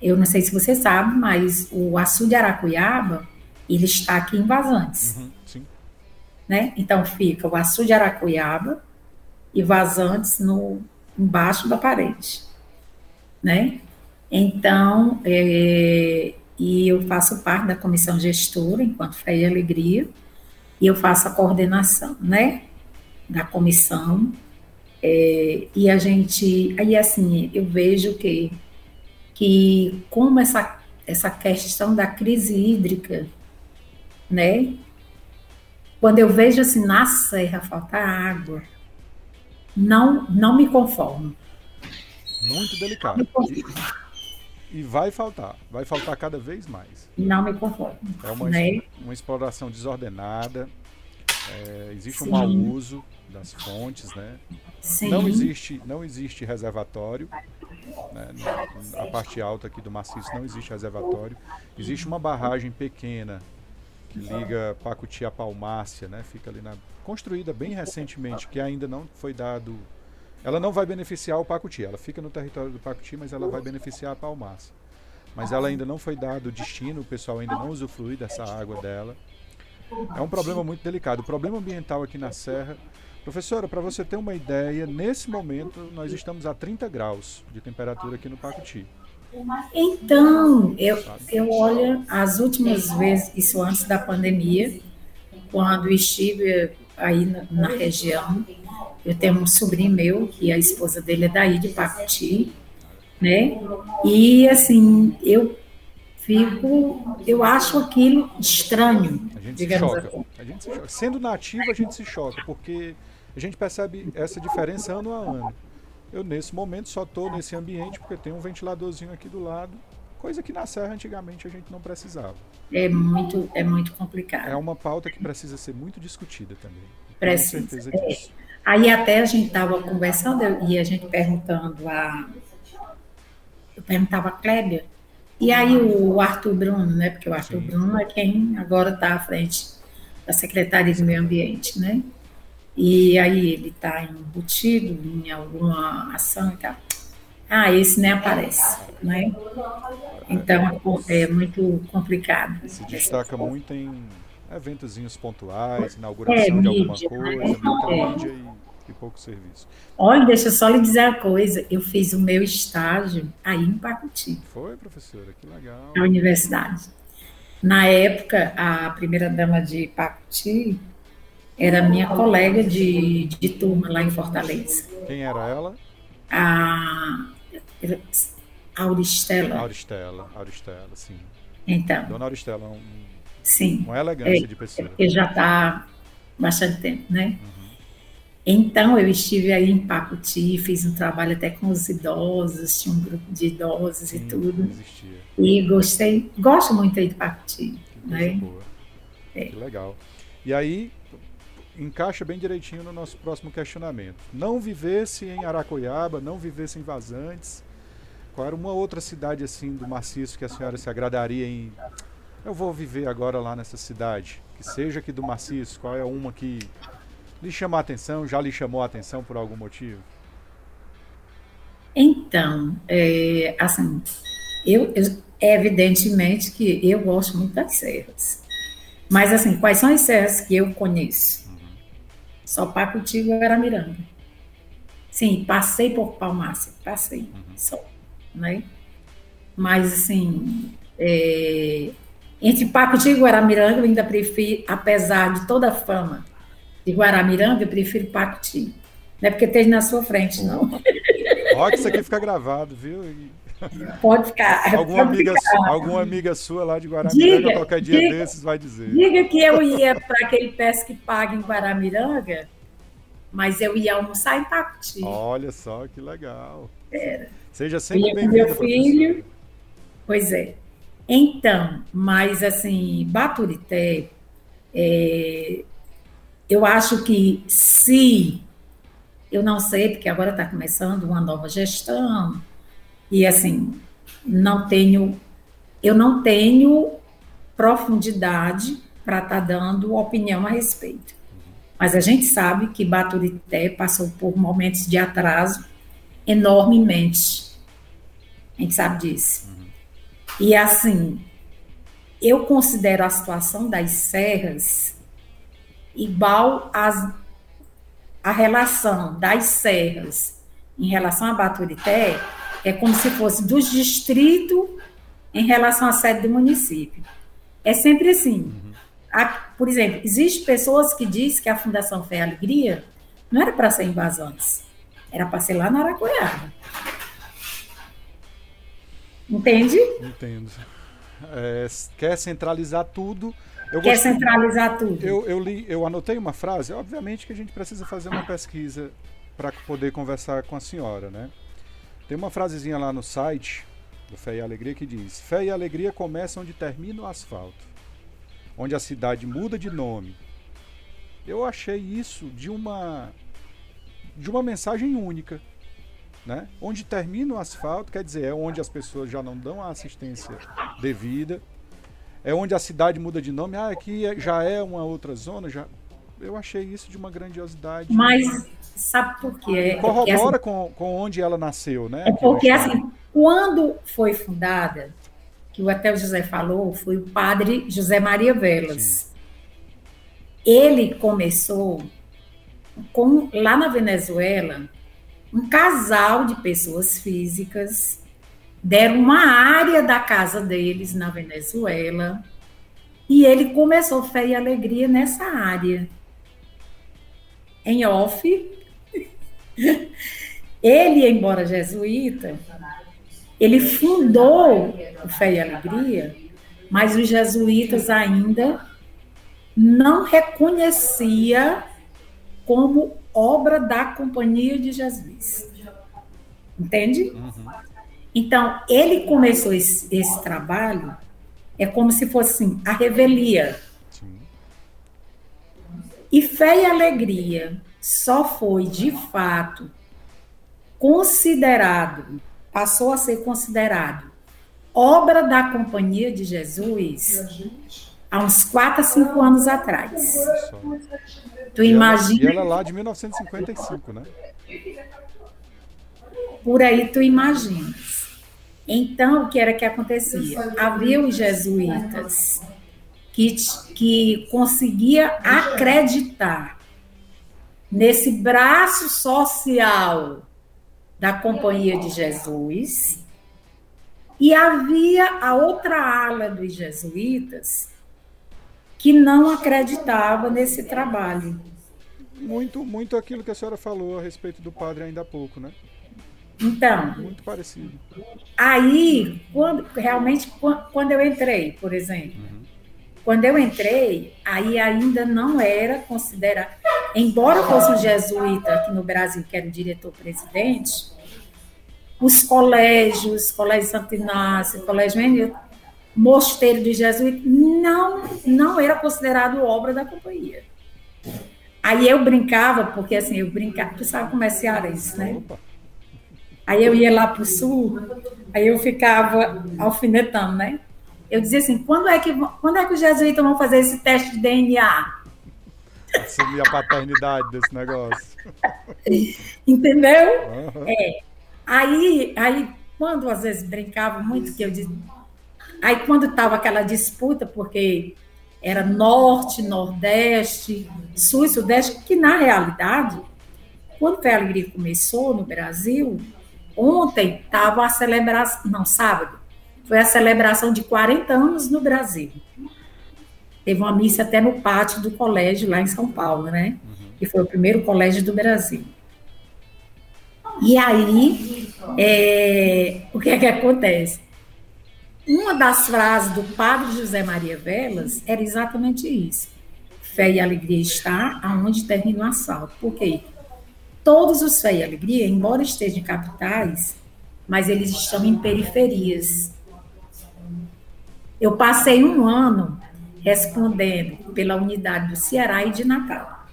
Eu não sei se você sabe, mas o açude Aracuiaba, ele está aqui em Vazantes. Uhum. Né? Então, fica o açude Aracuiaba e Vazantes no, embaixo da parede. Né? Então, é, e eu faço parte da comissão gestora, enquanto Fé e Alegria, e eu faço a coordenação, né, da comissão, é, e a gente, aí assim, eu vejo que, que como essa, essa questão da crise hídrica, né, quando eu vejo assim, na serra faltar água, não, não me conformo. Muito delicado. E vai faltar, vai faltar cada vez mais. Não me conformo. É uma, né? uma exploração desordenada, é, existe Sim. um mau uso das fontes, né? Sim. Não existe, não existe reservatório, né? a parte alta aqui do maciço não existe reservatório. Existe uma barragem pequena que liga Pacuti a Palmácia, né? Fica ali na construída bem recentemente, que ainda não foi dado ela não vai beneficiar o Pacuti, ela fica no território do Pacuti, mas ela vai beneficiar a Palmaça. Mas ela ainda não foi dado o destino, o pessoal ainda não usufrui dessa água dela. É um problema muito delicado. O problema ambiental aqui na Serra. Professora, para você ter uma ideia, nesse momento nós estamos a 30 graus de temperatura aqui no Pacuti. Então, eu, eu olho as últimas vezes, isso antes da pandemia, quando estive aí na, na região, eu tenho um sobrinho meu, que a esposa dele é daí de Pacuti, né? E assim, eu fico, eu acho aquilo estranho. A gente se choca. Assim. A gente se choca. Sendo nativo, a gente se choca, porque a gente percebe essa diferença ano a ano. Eu, nesse momento, só estou nesse ambiente porque tem um ventiladorzinho aqui do lado, coisa que na Serra antigamente a gente não precisava. É muito, é muito complicado. É uma pauta que precisa ser muito discutida também. precisa. É. Aí até a gente estava conversando e a gente perguntando a. Eu perguntava a Clébia, e aí o Arthur Bruno, né? Porque o Arthur Sim. Bruno é quem agora está à frente da Secretaria de Meio Ambiente, né? E aí ele está embutido em alguma ação e tal. Ah, esse nem aparece, né? Então é muito complicado. Se destaca muito em eventozinhos pontuais, inauguração é, de alguma mídia, coisa, né? muita é. mídia e, e, pouco serviço. Olha, deixa eu só lhe dizer uma coisa. Eu fiz o meu estágio aí em Pacuti. Foi, professora? Que legal. Na universidade. Na época, a primeira dama de Pacuti era minha colega de, de turma lá em Fortaleza. Quem era ela? A Auristela. Auristela, Auristela, sim. Então. Dona Auristela, um Sim. Uma elegância é, de pessoa. Porque já está bastante tempo, né? Uhum. Então, eu estive aí em Pacuti, fiz um trabalho até com os idosos, tinha um grupo de idosos Sim, e tudo. Existia. E gostei, gosto muito aí de Pacuti. Que né? boa. É. Que legal. E aí, encaixa bem direitinho no nosso próximo questionamento. Não vivesse em Aracoiaba, não vivesse em Vazantes, qual era uma outra cidade assim do maciço que a senhora se agradaria em eu vou viver agora lá nessa cidade, que seja aqui do maciço, qual é uma que lhe chama a atenção, já lhe chamou a atenção por algum motivo? Então, é, assim, eu, eu, evidentemente que eu gosto muito das serras. Mas, assim, quais são as serras que eu conheço? Uhum. Só Pacuti e Guaramiranga. Sim, passei por Palmácia, passei, uhum. só, né? Mas, assim, é, entre Pacuti e Guaramiranga, eu ainda prefiro, apesar de toda a fama de Guaramiranga, eu prefiro Pacuti. Não é porque esteja na sua frente, não. Ó, que isso aqui fica gravado, viu? Pode ficar. Alguma, pode amiga, ficar. alguma amiga sua lá de Guaramiranga, diga, qualquer dia diga, desses, vai dizer. Diga que eu ia para aquele pesque paga em Guaramiranga, mas eu ia almoçar em Pacuti. Olha só que legal. Era. Seja sempre bem-vindo. Meu filho. Pois é. Então, mas assim, Baturité, é, eu acho que se, eu não sei, porque agora está começando uma nova gestão, e assim, não tenho, eu não tenho profundidade para estar tá dando opinião a respeito. Mas a gente sabe que Baturité passou por momentos de atraso enormemente. A gente sabe disso. E assim, eu considero a situação das serras igual às, a relação das serras em relação a Baturité é como se fosse dos distritos em relação à sede do município. É sempre assim. Uhum. Por exemplo, existem pessoas que dizem que a Fundação Fé e Alegria não era para ser em Vazantes, era para ser lá na Aracuiaba. Entende? Entendo. É, quer centralizar tudo. Eu quer gostei, centralizar tudo. Eu, eu, li, eu anotei uma frase, obviamente que a gente precisa fazer uma pesquisa para poder conversar com a senhora, né? Tem uma frasezinha lá no site do Fé e Alegria que diz: Fé e alegria começam onde termina o asfalto, onde a cidade muda de nome. Eu achei isso de uma de uma mensagem única. Né? Onde termina o asfalto, quer dizer, é onde as pessoas já não dão a assistência devida, é onde a cidade muda de nome. Ah, aqui é, já é uma outra zona, já. Eu achei isso de uma grandiosidade. Mas sabe por quê? Corrobora assim, com, com onde ela nasceu, né? É porque assim, quando foi fundada, que o até o José falou, foi o padre José Maria Velas. Ele começou com lá na Venezuela um casal de pessoas físicas deram uma área da casa deles na Venezuela e ele começou fé e alegria nessa área. Em off, ele, embora jesuíta, ele fundou o Fé e Alegria, mas os jesuítas ainda não reconhecia como obra da Companhia de Jesus. Entende? Uhum. Então, ele começou esse, esse, trabalho, é como se fosse assim, a revelia. Sim. E fé e alegria só foi de fato considerado, passou a ser considerado obra da Companhia de Jesus há uns 4 a 5 anos atrás. Tu e imagina. Ela, e ela lá de 1955, né? Por aí tu imaginas. Então, o que era que acontecia? Havia os jesuítas que, que conseguia acreditar nesse braço social da Companhia de Jesus, e havia a outra ala dos jesuítas que não acreditava nesse trabalho. Muito, muito aquilo que a senhora falou a respeito do padre ainda há pouco, né? Então, muito parecido. Aí, quando realmente quando eu entrei, por exemplo, uhum. quando eu entrei, aí ainda não era considerado, embora fosse um jesuíta aqui no Brasil que era o diretor-presidente, os colégios, Colégio Santo Inácio, Colégio Menino, Mosteiro de Jesuíta, não, não era considerado obra da companhia. Aí eu brincava, porque assim, eu brincava, tu sabe como é cearense, né? Aí eu ia lá para o sul, aí eu ficava alfinetando, né? Eu dizia assim, quando é que, quando é que os jesuítas vão fazer esse teste de DNA? Assumir a paternidade desse negócio. Entendeu? Uhum. É. Aí, aí, quando às vezes brincava muito, que eu dizia, Aí, quando estava aquela disputa, porque era norte, nordeste, sul e sudeste, que na realidade, quando a Alegria começou no Brasil, ontem estava a celebração, não, sábado, foi a celebração de 40 anos no Brasil. Teve uma missa até no pátio do colégio lá em São Paulo, né? Uhum. Que foi o primeiro colégio do Brasil. E aí, é, o que é que acontece? Uma das frases do padre José Maria Velas era exatamente isso. Fé e alegria está aonde termina o assalto. Por quê? Todos os fé e alegria, embora estejam em capitais, mas eles estão em periferias. Eu passei um ano respondendo pela unidade do Ceará e de Natal.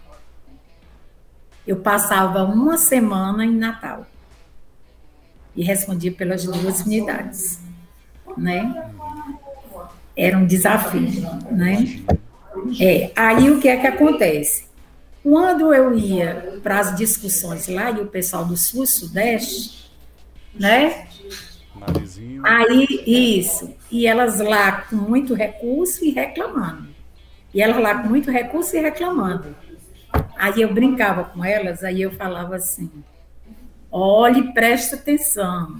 Eu passava uma semana em Natal e respondia pelas duas unidades né? Era um desafio, né? É, aí o que é que acontece? Quando eu ia para as discussões lá e o pessoal do Sul e Sudeste, né? Aí, isso. E elas lá com muito recurso e reclamando. E elas lá com muito recurso e reclamando. Aí eu brincava com elas, aí eu falava assim: olhe, presta atenção.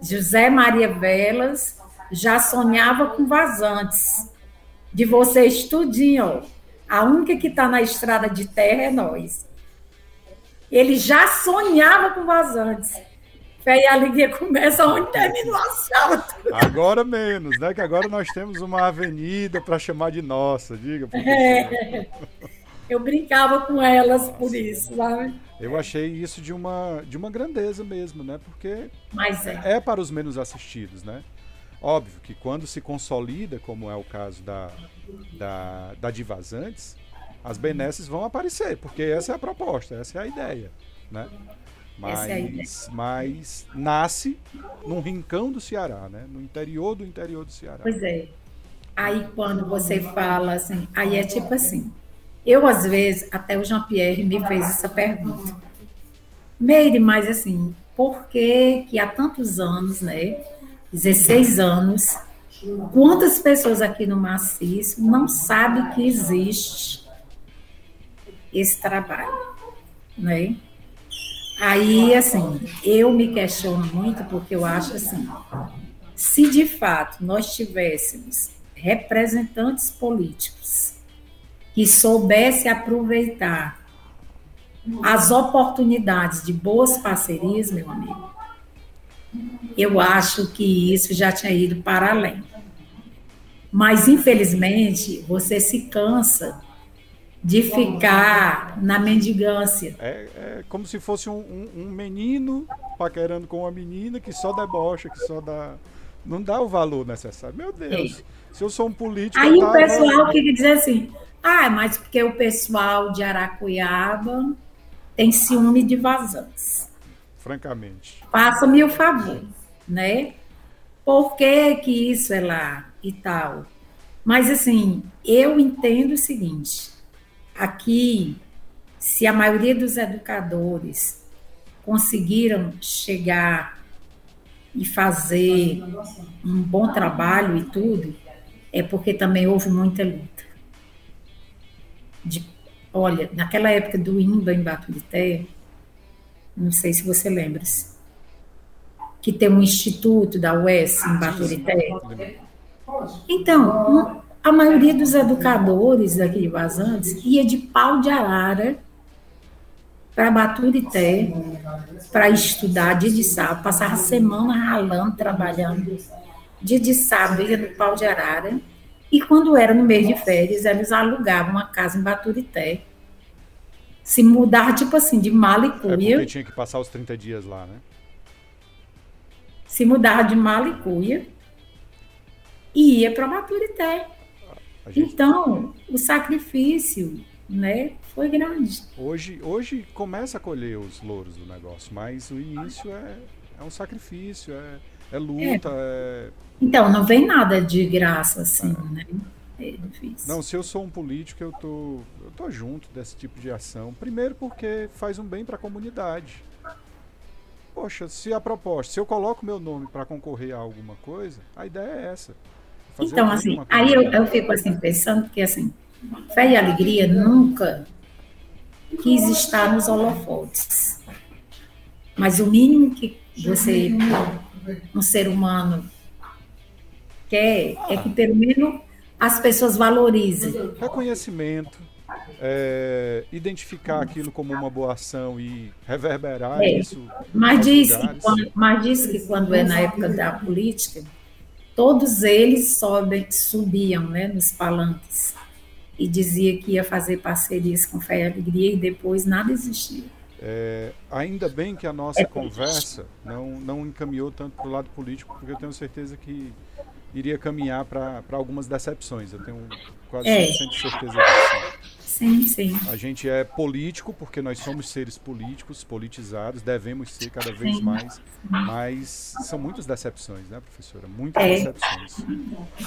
José Maria Velas já sonhava com vazantes. De vocês tudinho, a única que está na estrada de terra é nós. Ele já sonhava com vazantes. Fé e alegria começa onde termina o assalto. Agora menos, né? Que agora nós temos uma avenida para chamar de nossa, diga. É. Eu brincava com elas por isso, sabe? Eu achei isso de uma, de uma grandeza mesmo, né? Porque Mas é. é para os menos assistidos, né? Óbvio que quando se consolida, como é o caso da, da, da Divazantes, as benesses vão aparecer, porque essa é a proposta, essa é a ideia, né? Mas, é ideia. mas nasce num rincão do Ceará, né? No interior do interior do Ceará. Pois é. Aí quando você fala assim, aí é tipo assim, eu às vezes, até o Jean-Pierre me fez essa pergunta. Meire, mas assim, por que que há tantos anos, né? 16 anos. Quantas pessoas aqui no Maciço não sabem que existe esse trabalho, né? Aí, assim, eu me questiono muito porque eu acho assim, se de fato nós tivéssemos representantes políticos que soubessem aproveitar as oportunidades de boas parcerias, meu amigo, eu acho que isso já tinha ido para além. Mas, infelizmente, você se cansa de ficar na mendigância. É, é como se fosse um, um, um, menino paquerando com uma menina que só debocha, que só dá. Não dá o valor necessário. Meu Deus, é. se eu sou um político. Aí o pessoal fica dizendo assim: Ah, mas porque o pessoal de Aracuiaba tem ciúme de vazantes. Francamente. Faça-me o favor, né? Por que, que isso é lá e tal? Mas, assim, eu entendo o seguinte: aqui, se a maioria dos educadores conseguiram chegar e fazer um bom trabalho e tudo, é porque também houve muita luta. De, olha, naquela época do INBA em Baturité, não sei se você lembra, que tem um instituto da UES em Baturité. Então, a maioria dos educadores daqui de Vazantes ia de pau de arara para Baturité para estudar dia de sábado, passava a semana ralando, trabalhando. Dia de sábado ia no pau de arara. E quando era no mês de férias, eles alugavam uma casa em Baturité. Se mudar, tipo assim, de Malicuia. É porque tinha que passar os 30 dias lá, né? Se mudar de Malicuia e ia para Baturité. Gente... Então, o sacrifício né, foi grande. Hoje, hoje começa a colher os louros do negócio, mas o início é, é um sacrifício, é, é luta. É. É... Então, não vem nada de graça assim, é. né? É difícil. Não, se eu sou um político, eu tô, eu tô junto desse tipo de ação. Primeiro porque faz um bem para a comunidade. Poxa, se a proposta, se eu coloco meu nome para concorrer a alguma coisa, a ideia é essa. Então, assim, aí eu, eu fico assim pensando que assim, Fé e alegria nunca quis estar nos holofotes. Mas o mínimo que você, um ser humano, quer é que pelo menos as pessoas valorizem. Reconhecimento, é, identificar aquilo como uma boa ação e reverberar é. isso. Mas diz, que quando, mas diz que quando é na época da política, todos eles sobem, subiam né, nos palanques e dizia que ia fazer parcerias com Fé e Alegria e depois nada existia. É, ainda bem que a nossa conversa não, não encaminhou tanto para o lado político, porque eu tenho certeza que iria caminhar para algumas decepções. Eu tenho quase é. 100% de certeza disso. Sim, sim. A gente é político porque nós somos seres políticos, politizados, devemos ser cada vez sim. mais, mas são muitas decepções, né, professora? Muitas é. decepções.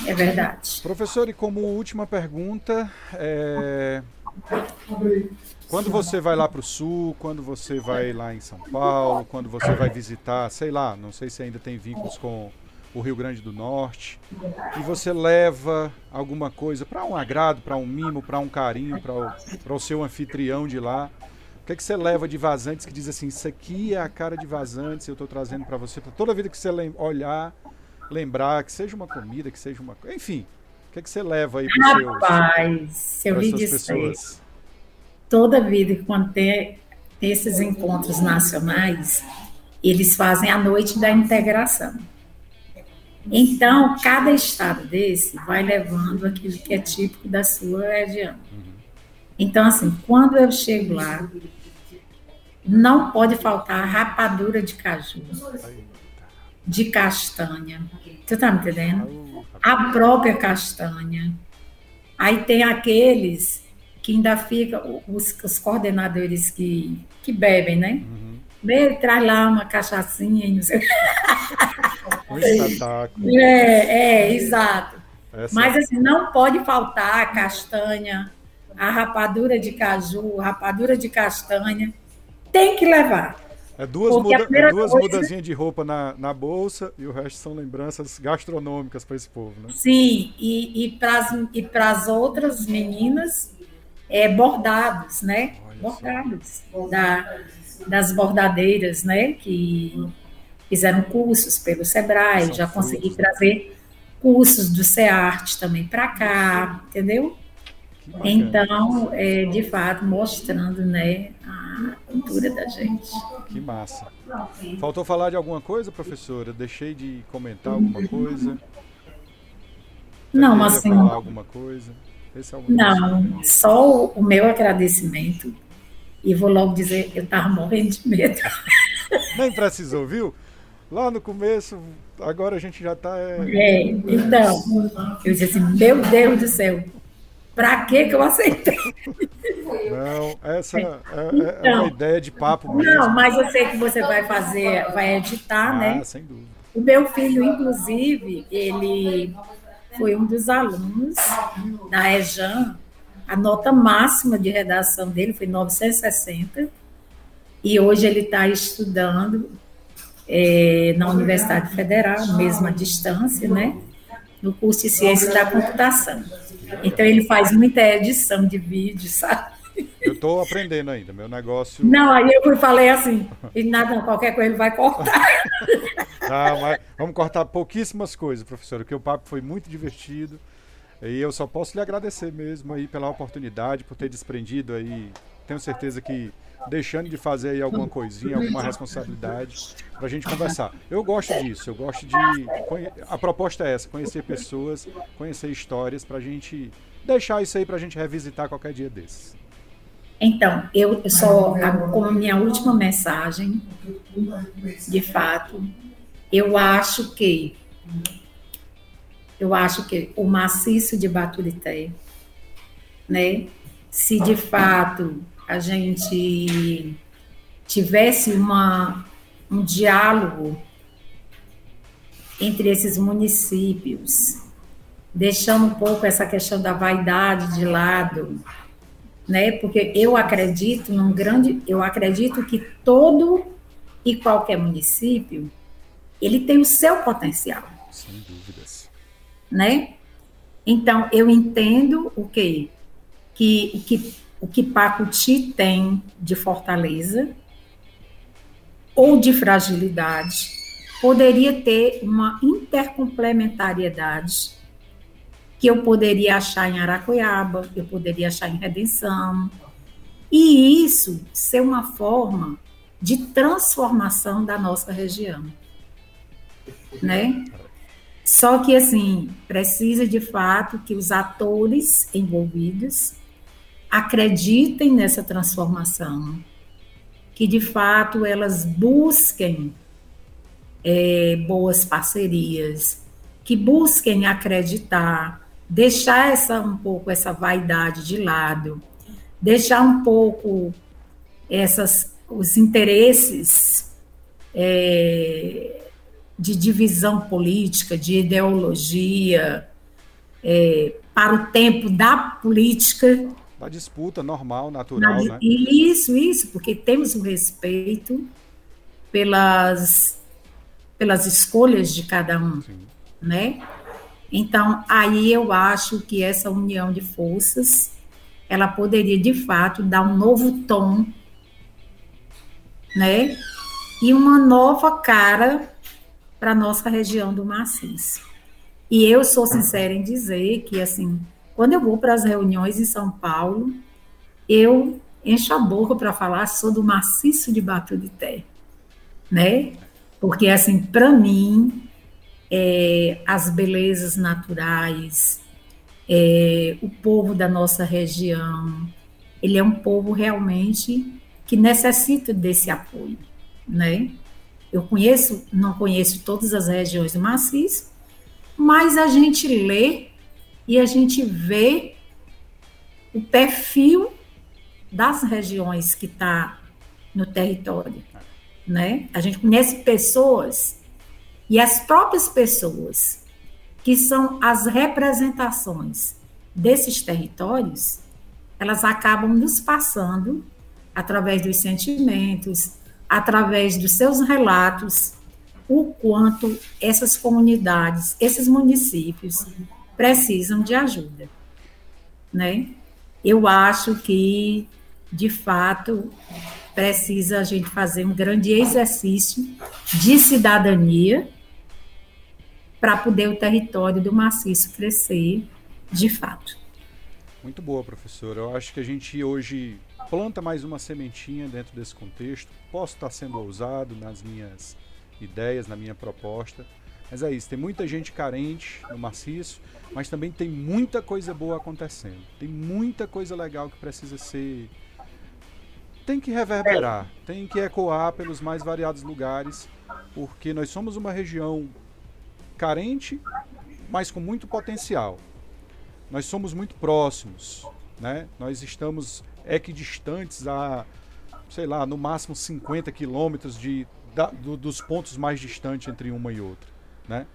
É verdade. Professor, e como última pergunta, é... quando você vai lá para o sul, quando você vai lá em São Paulo, quando você vai visitar, sei lá, não sei se ainda tem vínculos com o Rio Grande do Norte, e você leva alguma coisa para um agrado, para um mimo, para um carinho, para o, seu anfitrião de lá. O que, é que você leva de vazantes que diz assim, isso aqui é a cara de vazantes, eu estou trazendo para você, para toda vida que você olhar, lembrar, que seja uma comida, que seja uma coisa, enfim. O que, é que você leva aí para os Rapaz, se eu lhe disser, toda vida quando tem esses encontros nacionais, eles fazem a noite da integração. Então, cada estado desse vai levando aquilo que é típico da sua região. Então, assim, quando eu chego lá, não pode faltar rapadura de caju, de castanha. Tu tá me entendendo? A própria castanha. Aí tem aqueles que ainda ficam, os, os coordenadores que, que bebem, né? Uhum. Ele traz lá uma cachaçinha e não sei. Um espetáculo. É, é exato. Essa... Mas assim, não pode faltar a castanha, a rapadura de caju, a rapadura de castanha. Tem que levar. É duas, muda, é duas coisa... mudazinhas de roupa na, na bolsa e o resto são lembranças gastronômicas para esse povo, né? Sim, e, e para as outras meninas, é bordados, né? Olha bordados. Da, das bordadeiras, né? Que fizeram cursos pelo Sebrae, São já consegui frutos. trazer cursos do SEART também para cá, entendeu? Então, é, de fato, mostrando né, a cultura da gente. Que massa. Faltou falar de alguma coisa, professora? Deixei de comentar alguma coisa? não, assim. Falar alguma coisa? É não, só o meu agradecimento. E vou logo dizer, eu estava morrendo de medo. Nem precisou, viu? Lá no começo, agora a gente já está. É... é, então, eu disse assim, meu Deus do céu. Para que que eu aceitei? Não, essa é, é, é uma ideia de papo mesmo. Não, mas eu sei que você vai fazer, vai editar, ah, né? sem dúvida. O meu filho, inclusive, ele foi um dos alunos da EJAN. A nota máxima de redação dele foi 960. E hoje ele está estudando é, na Universidade Federal, mesma distância, né? No curso de Ciência da Computação. Então ele faz muita edição de vídeo, sabe? Eu estou aprendendo ainda, meu negócio. Não, aí eu falei assim, e nada, qualquer coisa ele vai cortar. Ah, mas vamos cortar pouquíssimas coisas, professora, porque o papo foi muito divertido. E eu só posso lhe agradecer mesmo aí pela oportunidade, por ter desprendido aí. Tenho certeza que deixando de fazer aí alguma coisinha, alguma responsabilidade para a gente conversar. Eu gosto disso, eu gosto de. A proposta é essa: conhecer pessoas, conhecer histórias, para a gente deixar isso aí para a gente revisitar qualquer dia desses. Então, eu só, como minha última mensagem, de fato, eu acho que eu acho que o maciço de Baturité, né, se de fato a gente tivesse uma, um diálogo entre esses municípios, deixando um pouco essa questão da vaidade de lado, né? Porque eu acredito num grande, eu acredito que todo e qualquer município ele tem o seu potencial. Sem dúvidas. Né? Então eu entendo o quê? Que, que o que Pacuti tem de fortaleza ou de fragilidade poderia ter uma intercomplementariedade que eu poderia achar em Aracuiaba, eu poderia achar em Redenção, e isso ser uma forma de transformação da nossa região, né? Só que assim precisa de fato que os atores envolvidos acreditem nessa transformação, que de fato elas busquem é, boas parcerias, que busquem acreditar, deixar essa um pouco essa vaidade de lado, deixar um pouco essas os interesses é, de divisão política, de ideologia, é, para o tempo da política da disputa normal, natural, né? Isso, isso, porque temos o respeito pelas, pelas escolhas de cada um, Sim. né? Então, aí eu acho que essa união de forças, ela poderia, de fato, dar um novo tom, né? E uma nova cara para a nossa região do Maciço. E eu sou sincera em dizer que, assim, quando eu vou para as reuniões em São Paulo, eu encho a boca para falar sou do maciço de Baturité, né? Porque, assim, para mim, é, as belezas naturais, é, o povo da nossa região, ele é um povo realmente que necessita desse apoio, né? Eu conheço, não conheço todas as regiões do maciço, mas a gente lê e a gente vê o perfil das regiões que está no território, né? A gente conhece pessoas e as próprias pessoas que são as representações desses territórios, elas acabam nos passando através dos sentimentos, através dos seus relatos, o quanto essas comunidades, esses municípios precisam de ajuda, né? Eu acho que, de fato, precisa a gente fazer um grande exercício de cidadania para poder o território do maciço crescer de fato. Muito boa, professora. Eu acho que a gente hoje planta mais uma sementinha dentro desse contexto. Posso estar sendo ousado nas minhas ideias, na minha proposta, mas é isso, tem muita gente carente no maciço, mas também tem muita coisa boa acontecendo. Tem muita coisa legal que precisa ser. Tem que reverberar, tem que ecoar pelos mais variados lugares, porque nós somos uma região carente, mas com muito potencial. nós somos muito próximos, né? Nós estamos equidistantes a, sei lá, no máximo 50 quilômetros de, do, dos pontos mais distantes entre uma e outra, né?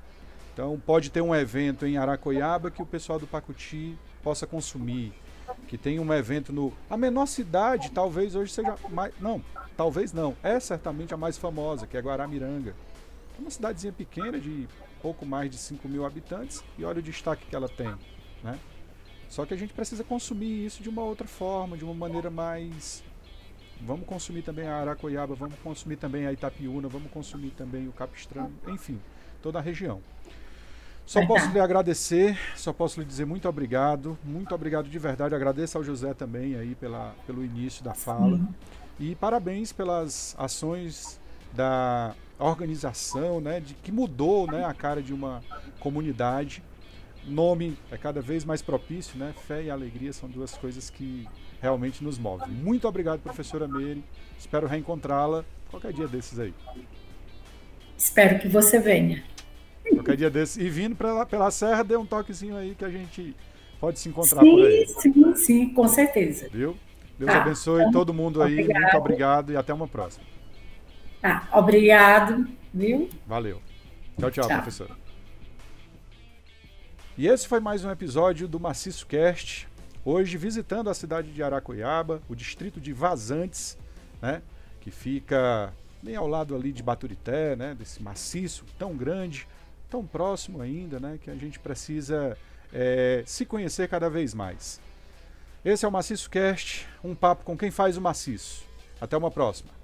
Então pode ter um evento em Aracoiaba que o pessoal do Pacuti possa consumir, que tem um evento no a menor cidade, talvez hoje seja mais, não, talvez não, é certamente a mais famosa, que é Guaramiranga. É uma cidadezinha pequena de pouco mais de 5 mil habitantes e olha o destaque que ela tem, né? Só que a gente precisa consumir isso de uma outra forma, de uma maneira mais. Vamos consumir também a Aracoiaba, vamos consumir também a Itapiúna, vamos consumir também o Capistrano, enfim, toda a região. Só posso lhe agradecer, só posso lhe dizer muito obrigado, muito obrigado de verdade. Agradeço ao José também aí pela, pelo início da fala. E parabéns pelas ações da organização, né, de que mudou, né, a cara de uma comunidade nome é cada vez mais propício, né? Fé e alegria são duas coisas que realmente nos movem. Muito obrigado, professora Meire. Espero reencontrá-la qualquer dia desses aí. Espero que você venha. Qualquer dia desses. E vindo pela, pela serra, dê um toquezinho aí que a gente pode se encontrar sim, por aí. Sim, sim, com certeza. Viu? Deus tá, abençoe então, todo mundo aí. Obrigado. Muito obrigado e até uma próxima. Tá, obrigado, viu? Valeu. Tchau, tchau, tchau. professora. E esse foi mais um episódio do Maciço Cast. Hoje visitando a cidade de Aracoiaba, o distrito de Vazantes, né, que fica bem ao lado ali de Baturité, né, desse maciço tão grande, tão próximo ainda, né, que a gente precisa é, se conhecer cada vez mais. Esse é o Maciço Cast, um papo com quem faz o maciço. Até uma próxima.